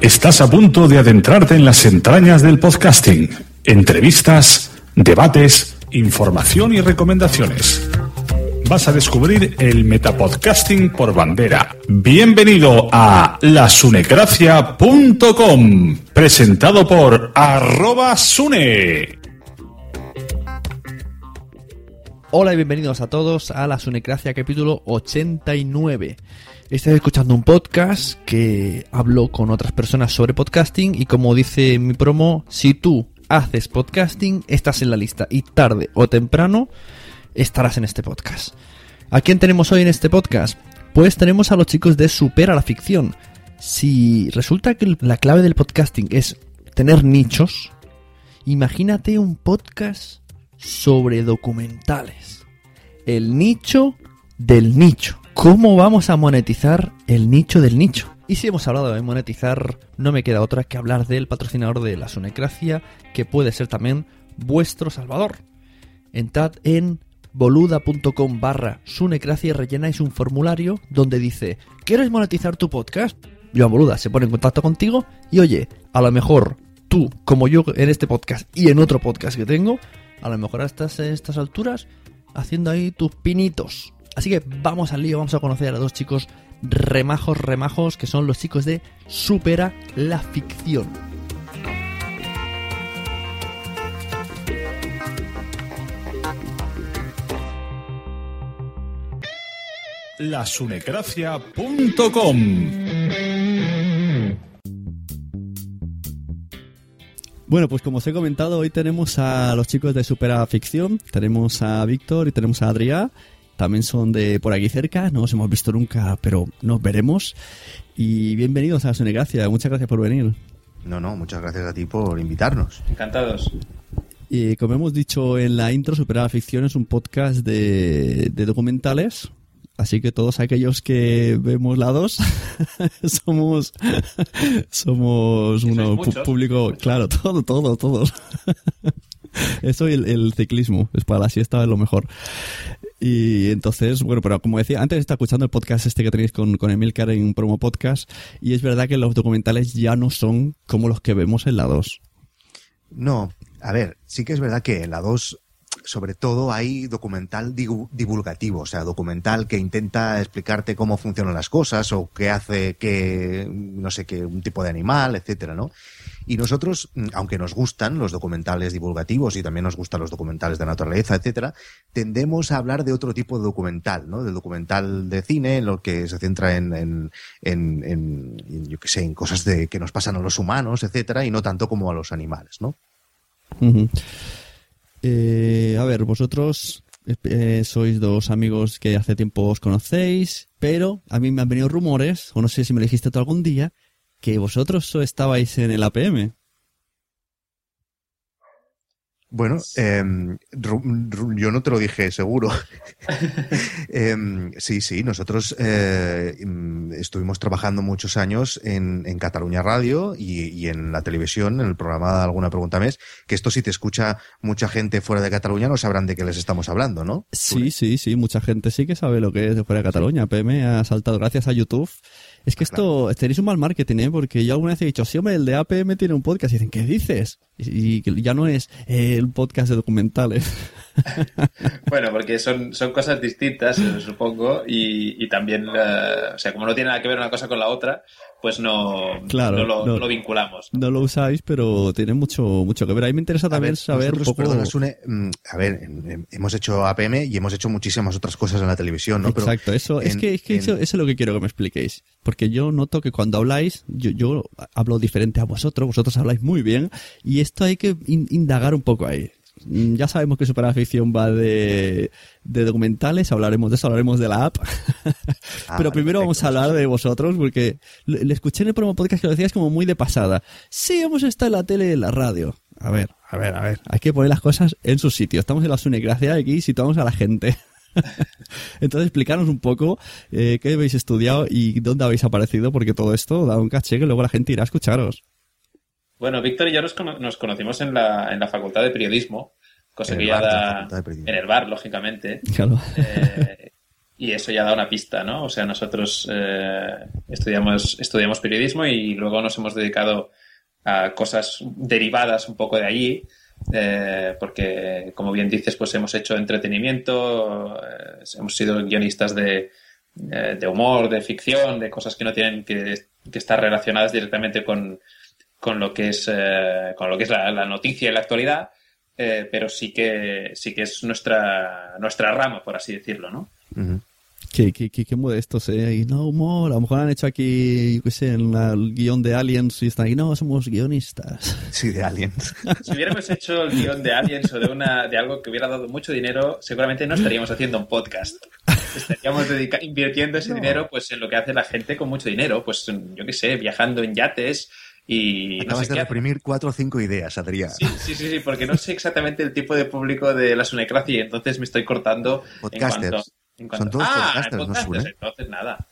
Estás a punto de adentrarte en las entrañas del podcasting. Entrevistas, debates, información y recomendaciones. Vas a descubrir el metapodcasting por bandera. Bienvenido a lasunecracia.com, presentado por arroba sune. Hola y bienvenidos a todos a la Sunecracia capítulo 89. Estáis escuchando un podcast que hablo con otras personas sobre podcasting y como dice mi promo, si tú haces podcasting, estás en la lista y tarde o temprano estarás en este podcast. ¿A quién tenemos hoy en este podcast? Pues tenemos a los chicos de Supera la Ficción. Si resulta que la clave del podcasting es tener nichos, imagínate un podcast sobre documentales. El nicho del nicho. ¿Cómo vamos a monetizar el nicho del nicho? Y si hemos hablado de monetizar, no me queda otra que hablar del patrocinador de la Sunecracia, que puede ser también vuestro salvador. Entrad en boluda.com barra sunecracia y rellenáis un formulario donde dice ¿Quieres monetizar tu podcast? Joan Boluda se pone en contacto contigo y oye, a lo mejor tú, como yo en este podcast y en otro podcast que tengo, a lo mejor estás en estas alturas haciendo ahí tus pinitos. Así que vamos al lío, vamos a conocer a dos chicos remajos, remajos, que son los chicos de Supera la Ficción. lasunecracia.com. Bueno, pues como os he comentado, hoy tenemos a los chicos de Supera Ficción, tenemos a Víctor y tenemos a Adrián. También son de por aquí cerca, no nos hemos visto nunca, pero nos veremos. Y bienvenidos a Sunegracia, muchas gracias por venir. No, no, muchas gracias a ti por invitarnos. Encantados. Y como hemos dicho en la intro, Supera la Ficción es un podcast de, de documentales. Así que todos aquellos que vemos la 2 somos somos un público, muchos. claro, todo, todo, todos. Eso y el, el ciclismo, es para la siesta es lo mejor. Y entonces, bueno, pero como decía, antes está escuchando el podcast este que tenéis con, con Emilcar en Promo Podcast, y es verdad que los documentales ya no son como los que vemos en la 2. No, a ver, sí que es verdad que en la 2, sobre todo, hay documental divulgativo, o sea, documental que intenta explicarte cómo funcionan las cosas o qué hace que, no sé qué, un tipo de animal, etcétera, ¿no? Y nosotros, mm, aunque nos gustan los documentales divulgativos y también nos gustan los documentales de naturaleza, etcétera, tendemos a hablar de otro tipo de documental, ¿no? Del documental de cine, en lo que se centra en, en, en, yo qué sé, en cosas de, que nos pasan a los humanos, etcétera, y no tanto como a los animales, ¿no? Eh, a ver, vosotros eh, sois dos amigos que hace tiempo os conocéis, pero a mí me han venido rumores, o no sé si me lo dijiste tú algún día, que vosotros estabais en el APM. Bueno, em, yo no te lo dije seguro. Em, sí, sí, nosotros eh, em, estuvimos trabajando muchos años en, en Cataluña Radio y, y en la televisión, en el programa Alguna Pregunta Mes, que esto si te escucha mucha gente fuera de Cataluña no sabrán de qué les estamos hablando, ¿no? Sí, sí, sí, mucha gente sí que sabe lo que es de fuera de Cataluña. APM ha saltado gracias a YouTube. Es que esto, tenéis un mal marketing, ¿eh? Porque yo alguna vez he dicho, sí, hombre, el de APM tiene un podcast. Y dicen, ¿qué dices? Y, ya no es eh, el podcast de documentales. Bueno, porque son, son cosas distintas, eh, supongo, y, y también, eh, o sea, como no tiene nada que ver una cosa con la otra, pues no, Claro, no, lo, no. no lo vinculamos. No lo usáis, pero tiene mucho, mucho que ver. A mí me interesa A también ver, saber un nosotros, poco... perdona, Sune, mm, a ver, em, em, hemos hecho APM y hemos hecho muchísimas otras cosas en la televisión, ¿no? Pero Exacto, eso, es que, es que en- eso, eso es lo que quiero que me expliquéis. Porque yo noto que cuando habláis, yo, yo hablo diferente a vosotros, vosotros habláis muy bien, y esto hay que in- indagar un poco ahí. Mm, Ya sabemos que Superaficción va de, de documentales, hablaremos de eso, hablaremos de la app. Ah, Pero primero vamos a hablar de vosotros, porque le, le escuché en el promo podcast que lo decías como muy de pasada. Sí, hemos estado en la tele y en la radio. A ver, a ver, a ver. Hay que poner las cosas en su sitio. Estamos en la Sunegracia y aquí situamos a la gente. Entonces, explicarnos un poco eh, qué habéis estudiado y dónde habéis aparecido, porque todo esto da un caché que luego la gente irá a escucharos. Bueno, Víctor y yo nos, cono- nos conocimos en la, en la Facultad de Periodismo, cosa que ya da en el bar, lógicamente. Claro. Eh, y eso ya da una pista, ¿no? O sea, nosotros eh, estudiamos, estudiamos periodismo y luego nos hemos dedicado a cosas derivadas un poco de allí, eh, porque, como bien dices, pues hemos hecho entretenimiento, eh, hemos sido guionistas de, eh, de humor, de ficción, de cosas que no tienen que, que estar relacionadas directamente con, con lo que es, eh, con lo que es la, la noticia y la actualidad. eh, pero sí que sí que es nuestra nuestra rama por así decirlo no Ujú. Qué, qué, qué, qué modestos, ¿eh? Y no humor. A lo mejor han hecho aquí, yo qué sé, en la- el guion de Aliens y están aquí, no, somos guionistas. Sí, de Aliens. Si hubiéramos hecho el guion de Aliens o de, una, de algo que hubiera dado mucho dinero, seguramente no estaríamos haciendo un podcast. Estaríamos invirtiendo ese No. dinero pues en lo que hace la gente con mucho dinero, pues en- yo qué sé, viajando en yates y no Acabas sé de qué. reprimir cuatro o cinco ideas, Adrián. Sí, sí, sí, sí, porque no sé exactamente el tipo de público de la Sunecracia y entonces me estoy cortando en Podcasters. cuanto... en cuanto- Son todos ah, podcasters, ¿no, podcasters, Sune? entonces nada.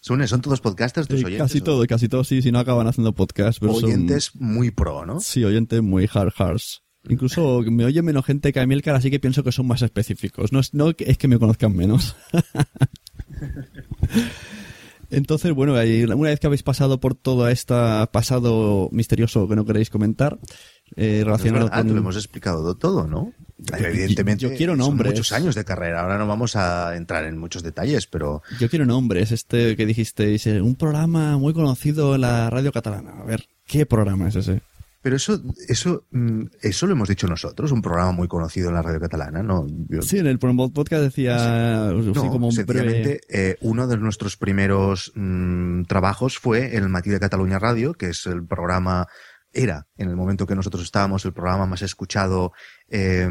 Sune, ¿son todos podcasters tus Eh, oyentes? casi todo, casi todo, sí, si no acaban haciendo podcast. Pero son- Oyentes muy pro, ¿no? Sí, oyentes muy hard hards. Incluso me oye menos gente que a Milcar, así que pienso que son más específicos. No es, no es que me conozcan menos. Entonces, bueno, una vez que habéis pasado por todo este pasado misterioso que no queréis comentar, eh, relacionado con... lo hemos explicado todo, ¿no? Yo- Evidentemente, yo quiero son nombres. muchos años de carrera. Ahora no vamos a entrar en muchos detalles, pero Yo quiero nombres, este que dijisteis, eh, un programa muy conocido en la radio catalana. A ver, ¿qué programa es ese? Pero eso eso mm, eso lo hemos dicho nosotros, un programa muy conocido en la radio catalana, ¿no? Yo- Sí, en el Podcast decía, no, así como un sencillamente, breve... eh, uno de nuestros primeros mm, trabajos fue el Matí de Cataluña Radio, que es el programa, era en el momento que nosotros estábamos, el programa más escuchado eh,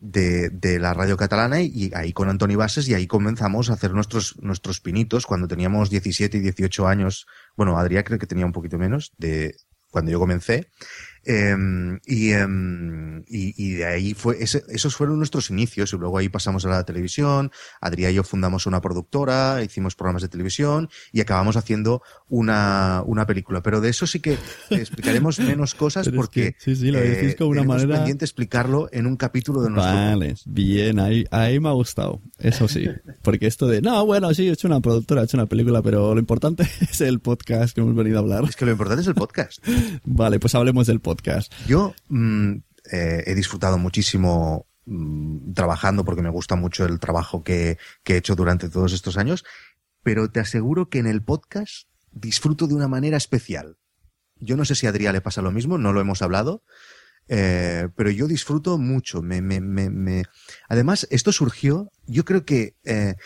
de, de la radio catalana y ahí con Antoni Bases y ahí comenzamos a hacer nuestros, nuestros pinitos cuando teníamos 17 y 18 años. Bueno, Adrián creo que tenía un poquito menos de cuando yo comencé. Eh, y, eh, y, y de ahí fue, ese- esos fueron nuestros inicios y luego ahí pasamos a la televisión. Adrián y yo fundamos una productora, hicimos programas de televisión y acabamos haciendo una, una película. Pero de eso sí que explicaremos menos cosas Pero es porque que, sí, sí, lo decís con una manera- pendiente explicarlo en un capítulo de nuestro Vale, bien, ahí, ahí me ha gustado, eso sí. Porque esto de, no, bueno, sí, he hecho una productora, he hecho una película, pero lo importante es el podcast que hemos venido a hablar. Es que lo importante es el podcast. Vale, pues hablemos del podcast. Yo mm, eh, he disfrutado muchísimo mm, trabajando porque me gusta mucho el trabajo que, he hecho durante todos estos años, pero te aseguro que en el podcast disfruto de una manera especial. Yo no sé si a Adrián le pasa lo mismo, no lo hemos hablado, eh, pero yo disfruto mucho. Me, me, me, me- Además, esto surgió, yo creo que... eh,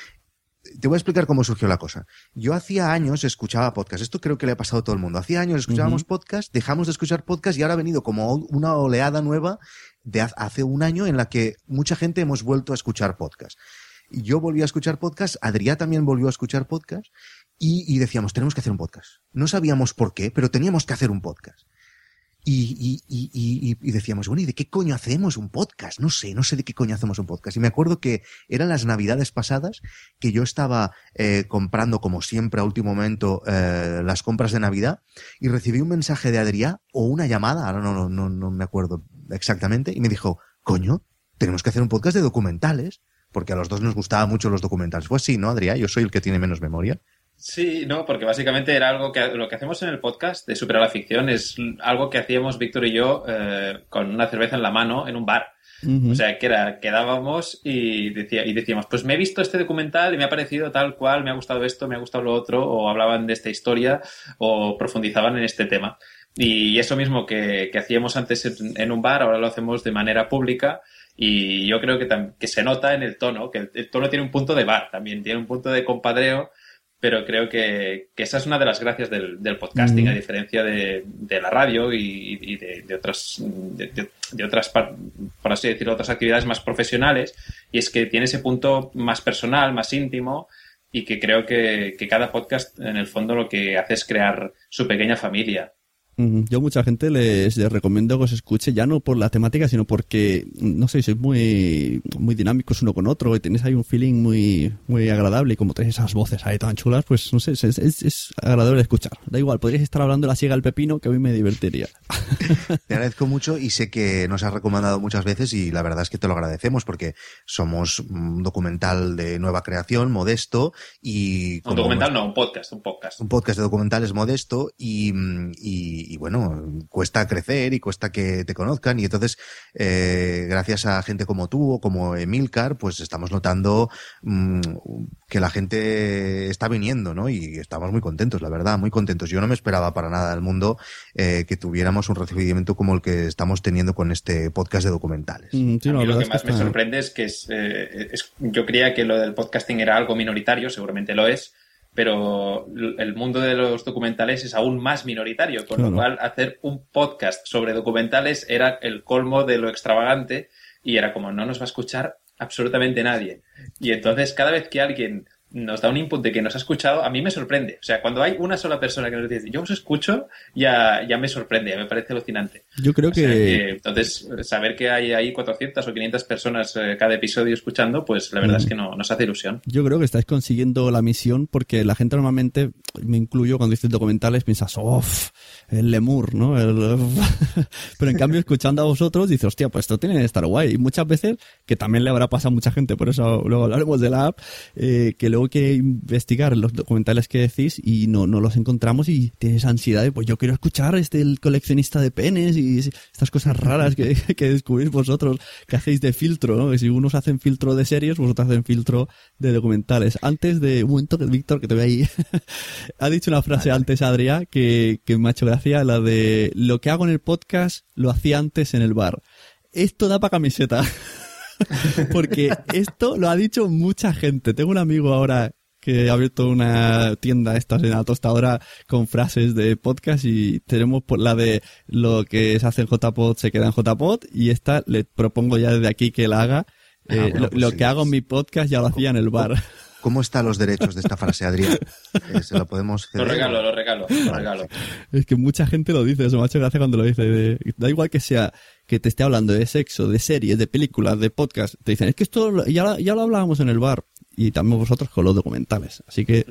te voy a explicar cómo surgió la cosa. Yo hacía años escuchaba podcast. Esto creo que le ha pasado a todo el mundo. Hacía años escuchábamos podcast, dejamos de escuchar podcast y ahora ha venido como una oleada nueva de hace un año en la que mucha gente hemos vuelto a escuchar podcast. Y Yo volví a escuchar podcast, Adrián también volvió a escuchar podcast y, y decíamos, tenemos que hacer un podcast. No sabíamos por qué, pero teníamos que hacer un podcast. Y, y, y, y, decíamos, bueno, ¿y de qué coño hacemos un podcast? No sé, no sé de qué coño hacemos un podcast. Y me acuerdo que eran las navidades pasadas que yo estaba eh, comprando, como siempre, a último momento, eh, las compras de Navidad y recibí un mensaje de Adrián o una llamada, ahora no, no, no, no me acuerdo exactamente, y me dijo, coño, tenemos que hacer un podcast de documentales, porque a los dos nos gustaban mucho los documentales. Fue así, ¿no, Adrián? Yo soy el que tiene menos memoria. Sí, no, porque básicamente era algo que lo que hacemos en el podcast de Superar la Ficción es algo que hacíamos Víctor y yo eh, con una cerveza en la mano en un bar. Ujú. O sea, que era, quedábamos y, decía, y decíamos, pues me he visto este documental y me ha parecido tal cual, me ha gustado esto, me ha gustado lo otro, o hablaban de esta historia, o profundizaban en este tema. Y eso mismo que, que hacíamos antes en, en un bar, ahora lo hacemos de manera pública. Y yo creo que, que se nota en el tono, que el, el tono tiene un punto de bar también, tiene un punto de compadreo pero creo que, esa es una de las gracias del, podcasting, a diferencia de, la radio y, de, otras, de, otras, por así decirlo, otras actividades más profesionales, y es que tiene ese punto más personal, más íntimo, y que creo que, que cada podcast, en el fondo, lo que hace es crear su pequeña familia. Yo mucha gente les, recomiendo que os escuche ya no por la temática, sino porque, no sé, sois muy, muy dinámicos uno con otro y tenéis ahí un feeling muy, muy agradable y como tenéis esas voces ahí tan chulas, pues no sé, es, es, agradable de escuchar. Da igual, podríais estar hablando de la siega al pepino que a mí me divertiría. Te agradezco mucho y sé que nos has recomendado muchas veces y la verdad es que te lo agradecemos porque somos un documental de nueva creación, modesto y... Un documental no, un podcast, un podcast. Un podcast de documentales modesto y y, bueno, cuesta crecer y cuesta que te conozcan y entonces eh, gracias a gente como tú o como Emilcar, pues estamos notando mm, que la gente está viniendo, ¿no? Y estamos muy contentos, la verdad, muy contentos. Yo no me esperaba para nada del mundo eh, que tuviéramos un recibimiento como el que estamos teniendo con este podcast de documentales. Mm, lo que más me sorprende es que eh, es, yo creía que lo del podcasting era algo minoritario, seguramente lo es, pero el mundo de los documentales es aún más minoritario, con lo cual hacer un podcast sobre documentales era el colmo de lo extravagante y era como no nos va a escuchar absolutamente nadie. Y entonces cada vez que alguien nos da un input de que nos ha escuchado, a mí me sorprende. O sea, cuando hay una sola persona que nos dice, yo os escucho, ya, ya me sorprende, me parece alucinante. Yo creo que... Entonces, saber que hay ahí 400 o 500 personas eh, cada episodio escuchando, pues la verdad es que no, nos hace ilusión. Yo creo que estáis consiguiendo la misión porque la gente normalmente, me incluyo cuando dices documentales, piensas, oh, el lemur, ¿no? Pero en cambio, escuchando a vosotros, dices, hostia, pues esto tiene que estar guay. Y muchas veces, que también le habrá pasado a mucha gente, por eso luego hablaremos de la app, eh, que luego que investigar los documentales que decís y no, no los encontramos y tienes ansiedad de, pues yo quiero escuchar este el coleccionista de penes y estas cosas raras que, que descubrís vosotros, que hacéis de filtro, ¿no? Que si unos hacen filtro de series, vosotros hacen filtro de documentales. Antes de, un momento, Víctor, que te veo ahí, ha dicho una frase antes, Adrián, que, que me ha hecho gracia, la de, lo que hago en el podcast lo hacía antes en el bar. Esto da para camiseta. Porque esto lo ha dicho mucha gente. Tengo un amigo ahora que ha abierto una tienda esta en la tostadora con frases de podcast y tenemos por la de lo que se hace en JPod se queda en JPod y esta le propongo ya desde aquí que la haga. Ah, eh, lo, pues que hago en mi podcast ya lo hacía en el bar. ¿Cómo están los derechos de esta frase, Adrián? Eh, ¿Se lo podemos Lo regalo, lo regalo, lo regalo. Es que mucha gente lo dice, eso me ha hecho gracia cuando lo dice. da igual que sea que te esté hablando de sexo, de series, de películas, de podcast. Te dicen, es que esto ya, ya lo hablábamos en el bar y también vosotros con los documentales. Así que,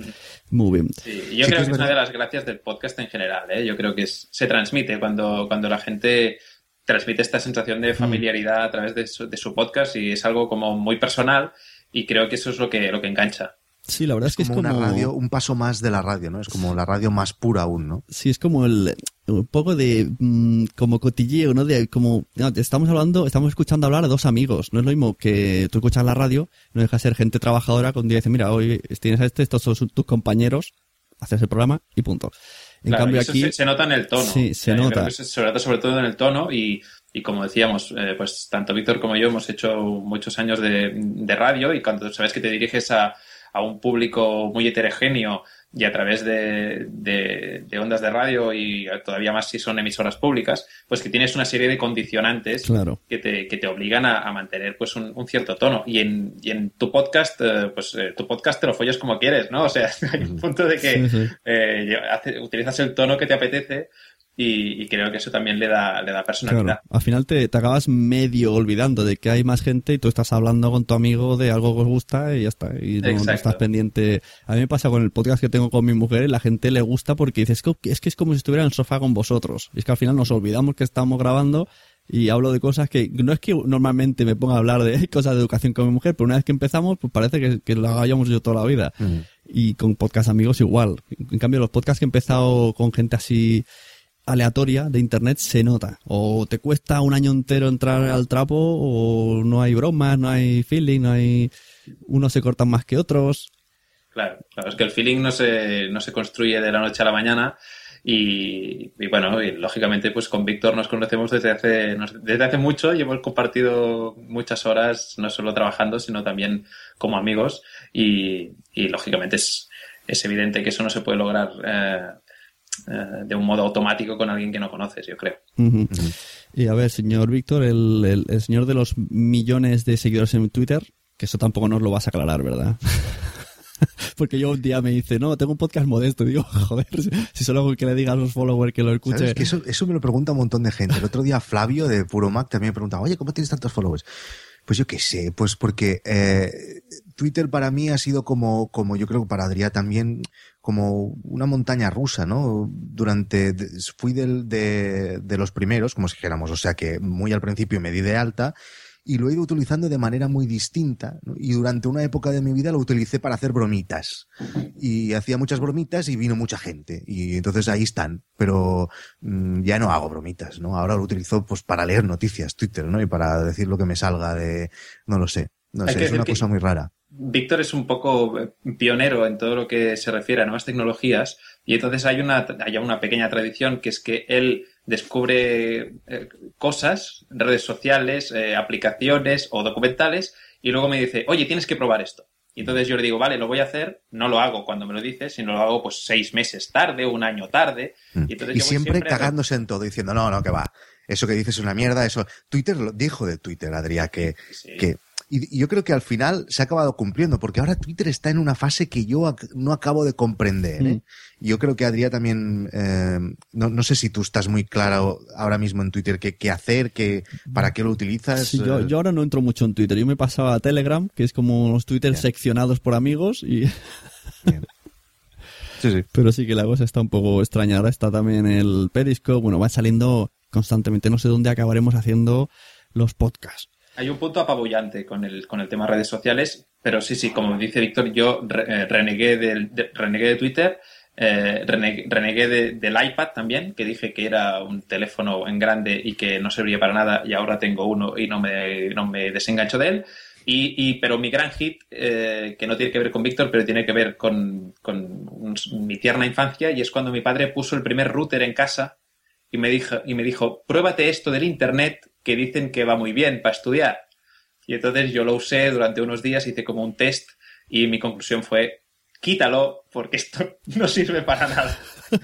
muy bien. Sí, yo creo que es, una de las gracias del podcast en general. ¿eh? Yo creo que se transmite cuando, cuando la gente transmite esta sensación de mm. familiaridad a través de su, de su podcast y es algo como muy personal y creo que eso es lo que, lo que engancha. Sí, la verdad es, que es como una radio, un paso más de la radio, ¿no? Es como la radio más pura aún, ¿no? Sí, es como el un poco de mm, como cotilleo, ¿no? De como estamos hablando, estamos escuchando hablar a dos amigos, no es lo mismo que tú escuchas la radio, no deja de ser gente trabajadora cuando dice, mira, hoy tienes a este, estos son tus compañeros, haces el programa y punto. En cambio aquí se, nota en el tono. Sí, se nota. Se nota sobre todo en el tono y y como decíamos, eh, pues tanto Víctor como yo hemos hecho muchos años de, de, radio y cuando sabes que te diriges a, a un público muy heterogéneo y a través de, de, ondas de radio y todavía más si son emisoras públicas, pues que tienes una serie de condicionantes que, te, que te obligan a, mantener pues un, cierto tono. Y en, y en tu podcast, eh, pues eh, tu podcast te lo follas como quieres, ¿no? O sea, hay un punto de que utilizas el tono que te apetece y, creo que eso también le da, le da personalidad. Al final te, te, acabas medio olvidando de que hay más gente y tú estás hablando con tu amigo de algo que os gusta y ya está. Y no, estás pendiente. A mí me pasa con el podcast que tengo con mi mujer y la gente le gusta porque dice, es que es, que es como si estuviera en el sofá con vosotros. Y es que al final nos olvidamos que estamos grabando y hablo de cosas que no es que normalmente me ponga a hablar de cosas de educación con mi mujer, pero una vez que empezamos, pues parece que, que lo hayamos yo toda la vida. Y con podcast amigos igual. En cambio, los podcasts que he empezado con gente así aleatoria de internet se nota. O te cuesta un año entero entrar al trapo, o no hay bromas, no hay feeling, no hay. Unos se cortan más que otros. Claro, claro, es que el feeling no se, no se construye de la noche a la mañana. Y, bueno, y lógicamente pues con Víctor nos conocemos desde hace, desde hace mucho y hemos compartido muchas horas, no solo trabajando, sino también como amigos. Y, lógicamente es, es evidente que eso no se puede lograr eh, de un modo automático con alguien que no conoces, yo creo. Y a ver, señor Víctor, el, el, señor de los millones de seguidores en Twitter, que eso tampoco nos lo vas a aclarar, ¿verdad? Porque yo un día me dice, no, tengo un podcast modesto. Y digo, joder, si solo hago que le diga a los followers que lo escuche. Que eso, eso me lo pregunta un montón de gente. El otro día Flavio de Puro Mac también me preguntaba, oye, ¿cómo tienes tantos followers? Pues yo qué sé, pues porque eh, Twitter para mí ha sido como, como yo creo que para Adrián también, como una montaña rusa, ¿no? Durante, fui del, de, de los primeros, como si dijéramos, o sea que muy al principio me di de alta y lo he ido utilizando de manera muy distinta. Y durante una época de mi vida lo utilicé para hacer bromitas. Y hacía muchas bromitas y vino mucha gente. Y entonces ahí están. Pero mm, ya no hago bromitas, ¿no? Ahora lo utilizo pues para leer noticias, Twitter, ¿no? Y para decir lo que me salga de... No lo sé. No sé, es una cosa muy rara. Víctor es un poco eh, pionero en todo lo que se refiere a nuevas tecnologías y entonces hay una, hay una pequeña tradición que es que él descubre eh, cosas, redes sociales, eh, aplicaciones o documentales y luego me dice, oye, tienes que probar esto. Y entonces yo le digo, vale, lo voy a hacer, no lo hago cuando me lo dices, sino lo hago pues seis meses tarde, un año tarde. Mm. Y, siempre, cagándose en todo, diciendo, no, no, que va, eso que dices es una mierda, eso. Twitter lo dijo de Twitter, Adrián, que, que y, yo creo que al final se ha acabado cumpliendo, porque ahora Twitter está en una fase que yo no acabo de comprender. ¿eh? Mm. Yo creo que Adrián también, eh, no, no, sé si tú estás muy claro ahora mismo en Twitter qué, qué hacer, qué, para qué lo utilizas. yo, eh. yo, ahora no entro mucho en Twitter. Yo me pasaba a Telegram, que es como los Twitter seccionados por amigos y... Sí, sí. Pero sí que la cosa está un poco extraña. Ahora está también el Periscope. Bueno, va saliendo constantemente. No sé dónde acabaremos haciendo los podcasts hay un punto apabullante con el, con el tema redes sociales, pero sí, sí, como dice Víctor, yo eh, renegué, del, de, renegué de Twitter, eh, renegué, del iPad también, que dije que era un teléfono en grande y que no servía para nada y ahora tengo uno y no me, no me desengancho de él. Y, y, pero mi gran hit, eh, que no tiene que ver con Víctor, pero tiene que ver con, con mi tierna infancia, y es cuando mi padre puso el primer router en casa y me dijo, y me dijo, pruébate esto del Internet que dicen que va muy bien para estudiar. Y entonces yo lo usé durante unos días, hice como un test y mi conclusión fue, quítalo porque esto no sirve para nada.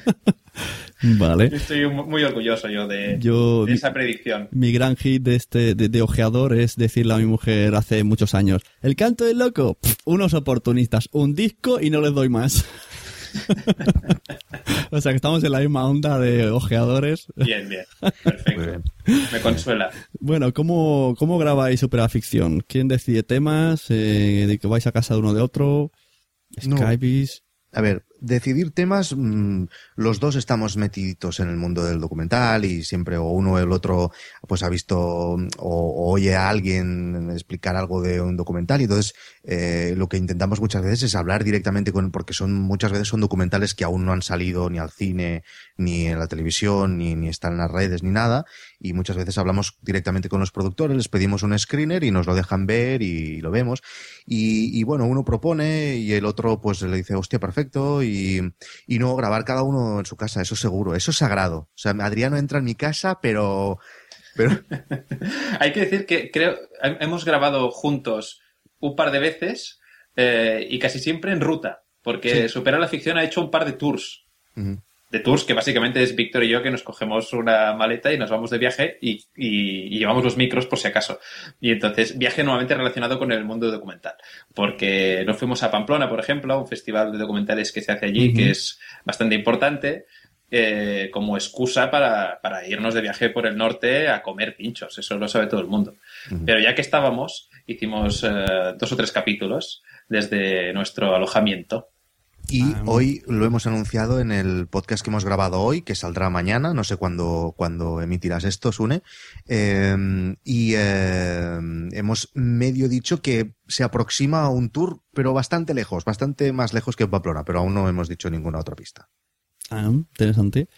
Vale. Estoy muy orgulloso yo de, esa predicción. Mi gran hit de este de, ojeador es decirle a mi mujer hace muchos años, el canto del loco, unos oportunistas, un disco y no les doy más. o sea que estamos en la misma onda de ojeadores. Bien, bien. Perfecto. Me consuela. Bueno, ¿cómo, cómo grabáis Ficción? ¿Quién decide temas? Eh, ¿De que vais a casa de uno de otro? ¿Skype? A ver, decidir temas, mm, los dos estamos metiditos en el mundo del documental y siempre o uno o el otro pues ha visto o, oye a alguien explicar algo de un documental. Y entonces eh, lo que intentamos muchas veces es hablar directamente con porque son muchas veces son documentales que aún no han salido ni al cine ni en la televisión ni, ni están en las redes ni nada. Y muchas veces hablamos directamente con los productores les pedimos un screener y nos lo dejan ver y, lo vemos. Y, y bueno uno propone y el otro pues le dice hostia perfecto y, no grabar cada uno en su casa, eso seguro, eso es sagrado. O sea, Adriano entra en mi casa, pero... pero... Hay que decir que creo, hemos grabado juntos un par de veces eh, y casi siempre en ruta, porque Supera la Ficción ha hecho un par de tours de tours, que básicamente es Víctor y yo que nos cogemos una maleta y nos vamos de viaje y, y, llevamos los micros por si acaso. Y entonces, viaje nuevamente relacionado con el mundo documental. Porque nos fuimos a Pamplona, por ejemplo, a un festival de documentales que se hace allí, que es bastante importante. Eh, como excusa para, para, irnos de viaje por el norte a comer pinchos. Eso lo sabe todo el mundo. Pero ya que estábamos, hicimos eh, dos o tres capítulos desde nuestro alojamiento y ah, hoy lo hemos anunciado en el podcast que hemos grabado hoy, que saldrá mañana, no sé cuándo, cuándo emitirás esto, Sune. Em, y em, hemos medio dicho que se aproxima a un tour, pero bastante lejos, bastante más lejos que Pamplona, pero aún no hemos dicho ninguna otra pista. Ah, interesante.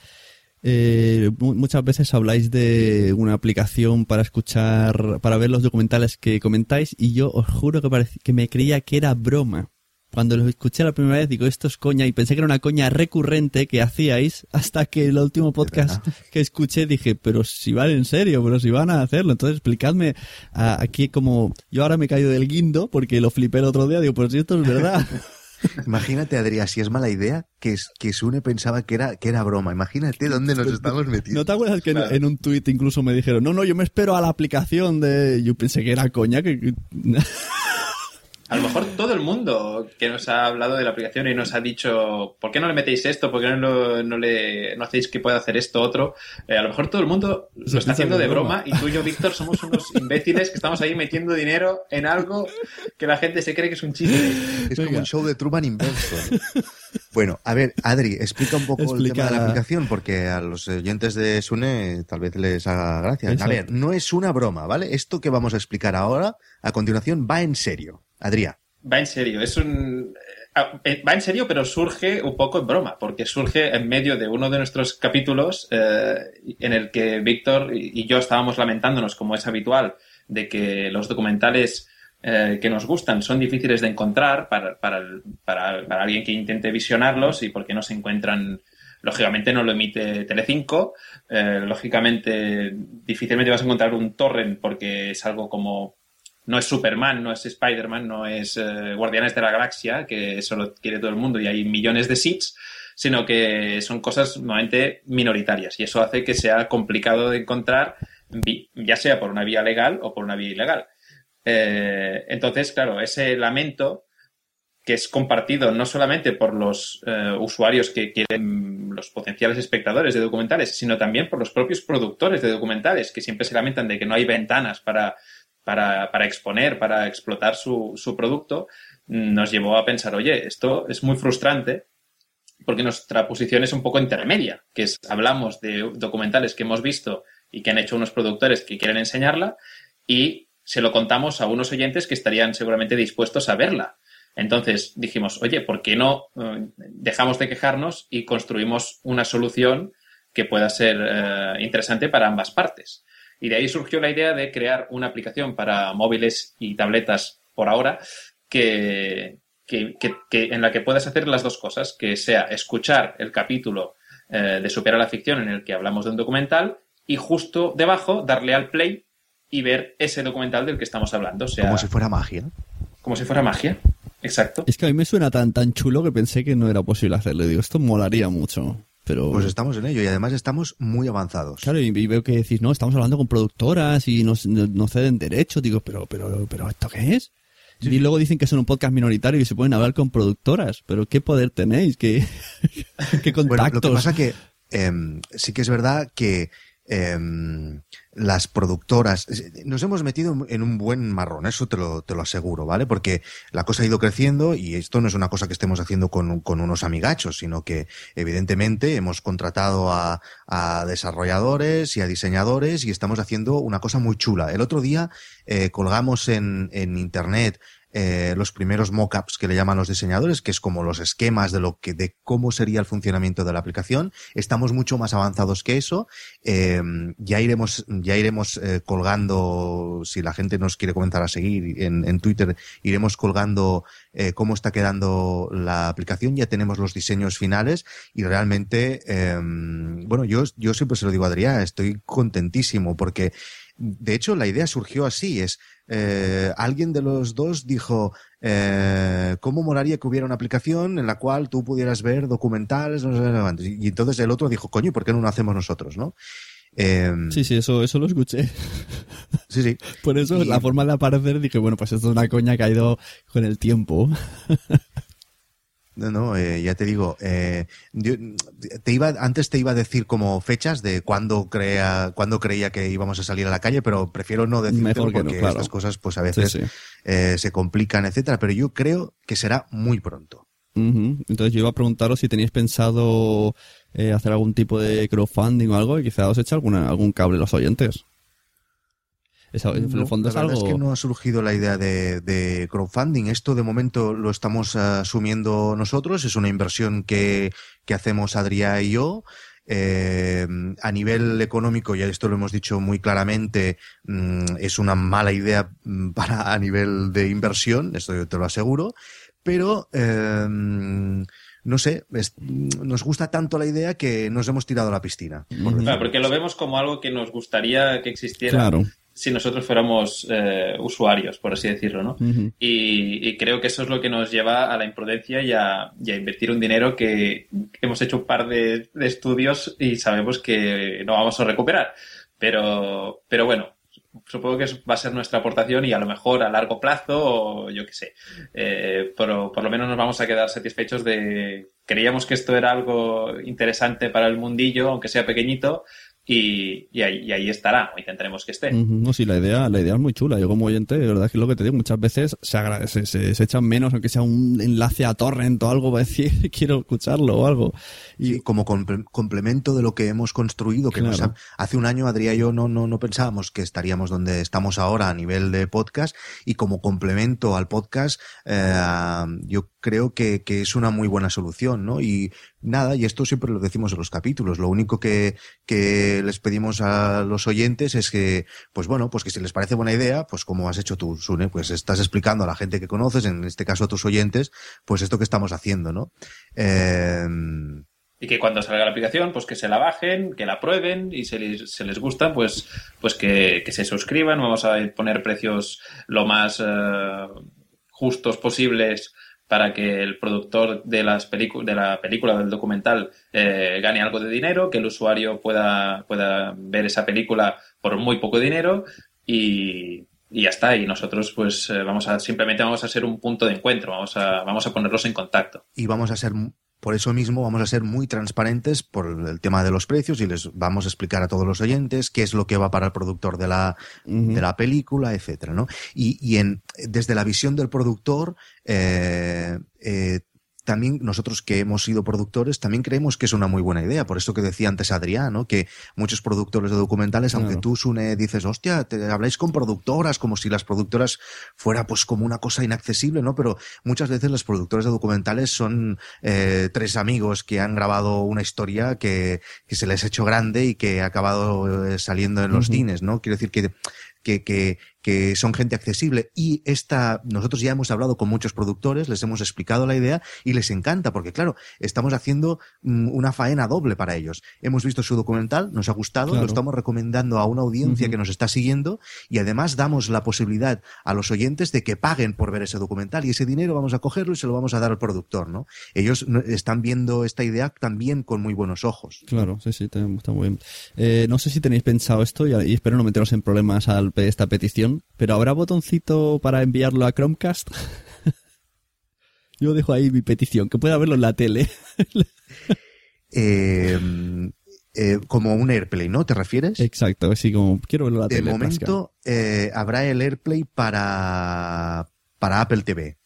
Eh, muchas veces habláis de una aplicación para escuchar, para ver los documentales que comentáis y yo os juro que, que me creía que era broma cuando lo escuché la primera vez, digo, esto es coña, y pensé que era una coña recurrente que hacíais, hasta que el último podcast que escuché dije, pero si van en serio, pero si van a hacerlo. Entonces, explicadme aquí como, yo ahora me he caído del guindo, porque lo flipé el otro día, digo, pues si esto es verdad. Imagínate, Adrián, si es mala idea, que, que Sune pensaba que era, que era broma. Imagínate dónde nos estamos metiendo. ¿No te acuerdas que en, en un tuit incluso me dijeron, no, no, yo me espero a la aplicación de... Yo pensé que era coña, que... A lo mejor todo el mundo que nos ha hablado de la aplicación y nos ha dicho, ¿por qué no le metéis esto? ¿Por qué no, no le, no hacéis que pueda hacer esto otro? Eh, a lo mejor todo el mundo lo está haciendo de broma. y tú y yo, Víctor, somos unos imbéciles que estamos ahí metiendo dinero en algo que la gente se cree que es un chiste. Es como un show de Truman inverso. Bueno, a ver, Adri, explica un poco el tema de la aplicación, porque a los oyentes de Sune tal vez les haga gracia. A ver, no es una broma, ¿vale? Esto que vamos a explicar ahora, a continuación, va en serio. Adrián. Va en serio, es un... Eh, va en serio, pero surge un poco en broma, porque surge en medio de uno de nuestros capítulos eh, en el que Víctor y yo estábamos lamentándonos, como es habitual, de que los documentales eh, que nos gustan son difíciles de encontrar para, para, para, alguien que intente visionarlos y porque no se encuentran, lógicamente no lo emite Telecinco, eh, lógicamente difícilmente vas a encontrar un torrent porque es algo como no es Superman, no es Spider-Man, no es eh, Guardianes de la Galaxia, que eso lo quiere todo el mundo y hay millones de seats, sino que son cosas normalmente minoritarias y eso hace que sea complicado de encontrar, ya sea por una vía legal o por una vía ilegal. Eh, entonces, claro, ese lamento que es compartido no solamente por los eh, usuarios que quieren, los potenciales espectadores de documentales, sino también por los propios productores de documentales, que siempre se lamentan de que no hay ventanas para, para, exponer, para explotar su, producto, nos llevó a pensar, oye, esto es muy frustrante porque nuestra posición es un poco intermedia, que hablamos de documentales que hemos visto y que han hecho unos productores que quieren enseñarla y se lo contamos a unos oyentes que estarían seguramente dispuestos a verla. Entonces dijimos, oye, ¿por qué no eh, dejamos de quejarnos y construimos una solución que pueda ser eh, interesante para ambas partes? Y de ahí surgió la idea de crear una aplicación para móviles y tabletas por ahora que, que, que, en la que puedas hacer las dos cosas, que sea escuchar el capítulo eh, de Supera la Ficción en el que hablamos de un documental y justo debajo darle al play y ver ese documental del que estamos hablando. O sea, como si fuera magia. Como si fuera magia, exacto. Es que a mí me suena tan, tan chulo que pensé que no era posible hacerlo. Digo, esto molaría mucho. Pero... Pues estamos en ello y además estamos muy avanzados. Claro, y, veo que decís, no, estamos hablando con productoras y nos, nos ceden derechos. Digo, pero, pero, pero, ¿esto qué es? Sí. Y luego dicen que son un podcast minoritario y se pueden hablar con productoras. Pero ¿qué poder tenéis? ¿Qué, qué contactos? Bueno, lo que pasa que eh, sí que es verdad que eh, las productoras, nos hemos metido en un buen marrón, eso te lo, te lo aseguro, ¿vale? Porque la cosa ha ido creciendo y esto no es una cosa que estemos haciendo con, con unos amigachos, sino que evidentemente hemos contratado a, a, desarrolladores y a diseñadores y estamos haciendo una cosa muy chula. El otro día eh, colgamos en, en internet eh, los primeros mockups que le llaman los diseñadores, que es como los esquemas de lo que, de cómo sería el funcionamiento de la aplicación. Estamos mucho más avanzados que eso. Eh, ya iremos, ya iremos eh, colgando, si la gente nos quiere comentar a seguir en, Twitter, iremos colgando eh, cómo está quedando la aplicación. Ya tenemos los diseños finales y realmente, bueno, yo, yo siempre se lo digo a Adrián, estoy contentísimo porque de hecho, la idea surgió así, es eh, alguien de los dos dijo, eh, ¿cómo molaría que hubiera una aplicación en la cual tú pudieras ver documentales? No sé, y entonces el otro dijo, coño, ¿por qué no lo hacemos nosotros, no? Eh, sí, sí, eso, eso lo escuché. Sí, sí. Por eso, y... la forma de aparecer, dije, bueno, pues esto es una coña que ha ido con el tiempo. No, no, eh, ya te digo, eh, yo, te iba, antes te iba a decir como fechas de cuándo crea, cuándo creía que íbamos a salir a la calle, pero prefiero no decirlo porque no, claro. estas cosas, pues a veces sí, sí. Eh, se complican, etcétera. Pero yo creo que será muy pronto. Uh -huh. Entonces yo iba a preguntaros si teníais pensado eh, hacer algún tipo de crowdfunding o algo y quizá os eche alguna, algún cable los oyentes. Esa, en el fondo es algo... es que no ha surgido la idea de, de, crowdfunding. Esto de momento lo estamos asumiendo nosotros. Es una inversión que, que hacemos Adrián y yo. Eh, a nivel económico, ya esto lo hemos dicho muy claramente, mmm, es una mala idea mm, para a nivel de inversión, esto yo te lo aseguro, pero eh, no sé, es, nos gusta tanto la idea que nos hemos tirado a la piscina. Por claro, porque lo vemos como algo que nos gustaría que existiera. Claro si nosotros fuéramos eh, usuarios, por así decirlo, ¿no? y, creo que eso es lo que nos lleva a la imprudencia y a, invertir un dinero que hemos hecho un par de, de, estudios y sabemos que no vamos a recuperar. Pero, pero bueno, supongo que va a ser nuestra aportación y a lo mejor a largo plazo o yo qué sé. Eh, pero por lo menos nos vamos a quedar satisfechos de... Creíamos que esto era algo interesante para el mundillo, aunque sea pequeñito, y, ahí, estará, intentaremos que esté. No, sí, la idea, la idea es muy chula. Yo como oyente, de verdad que es lo que te digo, muchas veces se, se, echan menos, aunque sea un enlace a torrent o algo, para decir quiero escucharlo o algo. Y como complemento de lo que hemos construido, que hace un año Adrián y yo no, no, no pensábamos que estaríamos donde estamos ahora a nivel de podcast, y como complemento al podcast, eh, yo creo que, que, es una muy buena solución, ¿no? Y nada, y esto siempre lo decimos en los capítulos, lo único que, que les pedimos a los oyentes es que, pues bueno, pues que si les parece buena idea, pues como has hecho tú, Sune, pues estás explicando a la gente que conoces, en este caso a tus oyentes, pues esto que estamos haciendo, ¿no? Eh, y que cuando salga la aplicación, pues que se la bajen, que la prueben y si les, se les gusta, pues, pues que, que, se suscriban. Vamos a poner precios lo más eh, justos posibles para que el productor de, las de la película, del documental, eh, gane algo de dinero, que el usuario pueda, pueda ver esa película por muy poco dinero y, y ya está. Y nosotros, pues, eh, vamos a, simplemente vamos a ser un punto de encuentro, vamos a, vamos a ponerlos en contacto. Y vamos a ser por eso mismo vamos a ser muy transparentes por el tema de los precios y les vamos a explicar a todos los oyentes qué es lo que va para el productor de la, de la película, etcétera, ¿no? Y, y en, desde la visión del productor, eh, eh, también nosotros que hemos sido productores, también creemos que es una muy buena idea. Por eso que decía antes Adrián, ¿no? que muchos productores de documentales, aunque tú, Sune, dices, hostia, te habláis con productoras, como si las productoras fuera pues como una cosa inaccesible, ¿no? Pero muchas veces los productores de documentales son eh, tres amigos que han grabado una historia que, que, se les ha hecho grande y que ha acabado eh, saliendo en los cines, ¿no? Quiero decir que que, que, que son gente accesible y esta, nosotros ya hemos hablado con muchos productores, les hemos explicado la idea y les encanta porque claro, estamos haciendo mm, una faena doble para ellos. Hemos visto su documental, nos ha gustado, lo estamos recomendando a una audiencia que nos está siguiendo y además damos la posibilidad a los oyentes de que paguen por ver ese documental y ese dinero vamos a cogerlo y se lo vamos a dar al productor, ¿no? Ellos están viendo esta idea también con muy buenos ojos. Claro, sí, sí, está muy bien. Eh, no sé si tenéis pensado esto y, y espero no meteros en problemas al esta petición pero ¿habrá botoncito para enviarlo a Chromecast? Yo dejo ahí mi petición, que pueda verlo en la tele. Eh, eh, como un AirPlay, ¿no? ¿Te refieres? Exacto, así como quiero verlo en la de tele. De momento eh, habrá el AirPlay para, para Apple TV.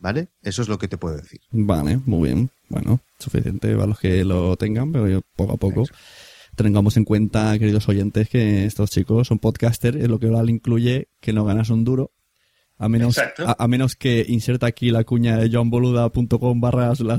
¿Vale? Eso es lo que te puedo decir. Vale, muy bien. Bueno, suficiente para los que lo tengan, pero yo poco a poco tengamos en cuenta, queridos oyentes, que estos chicos son podcasters, es lo que ahora incluye que no ganas un duro. A menos, a, menos que inserta aquí la cuña de johnboluda.com barra la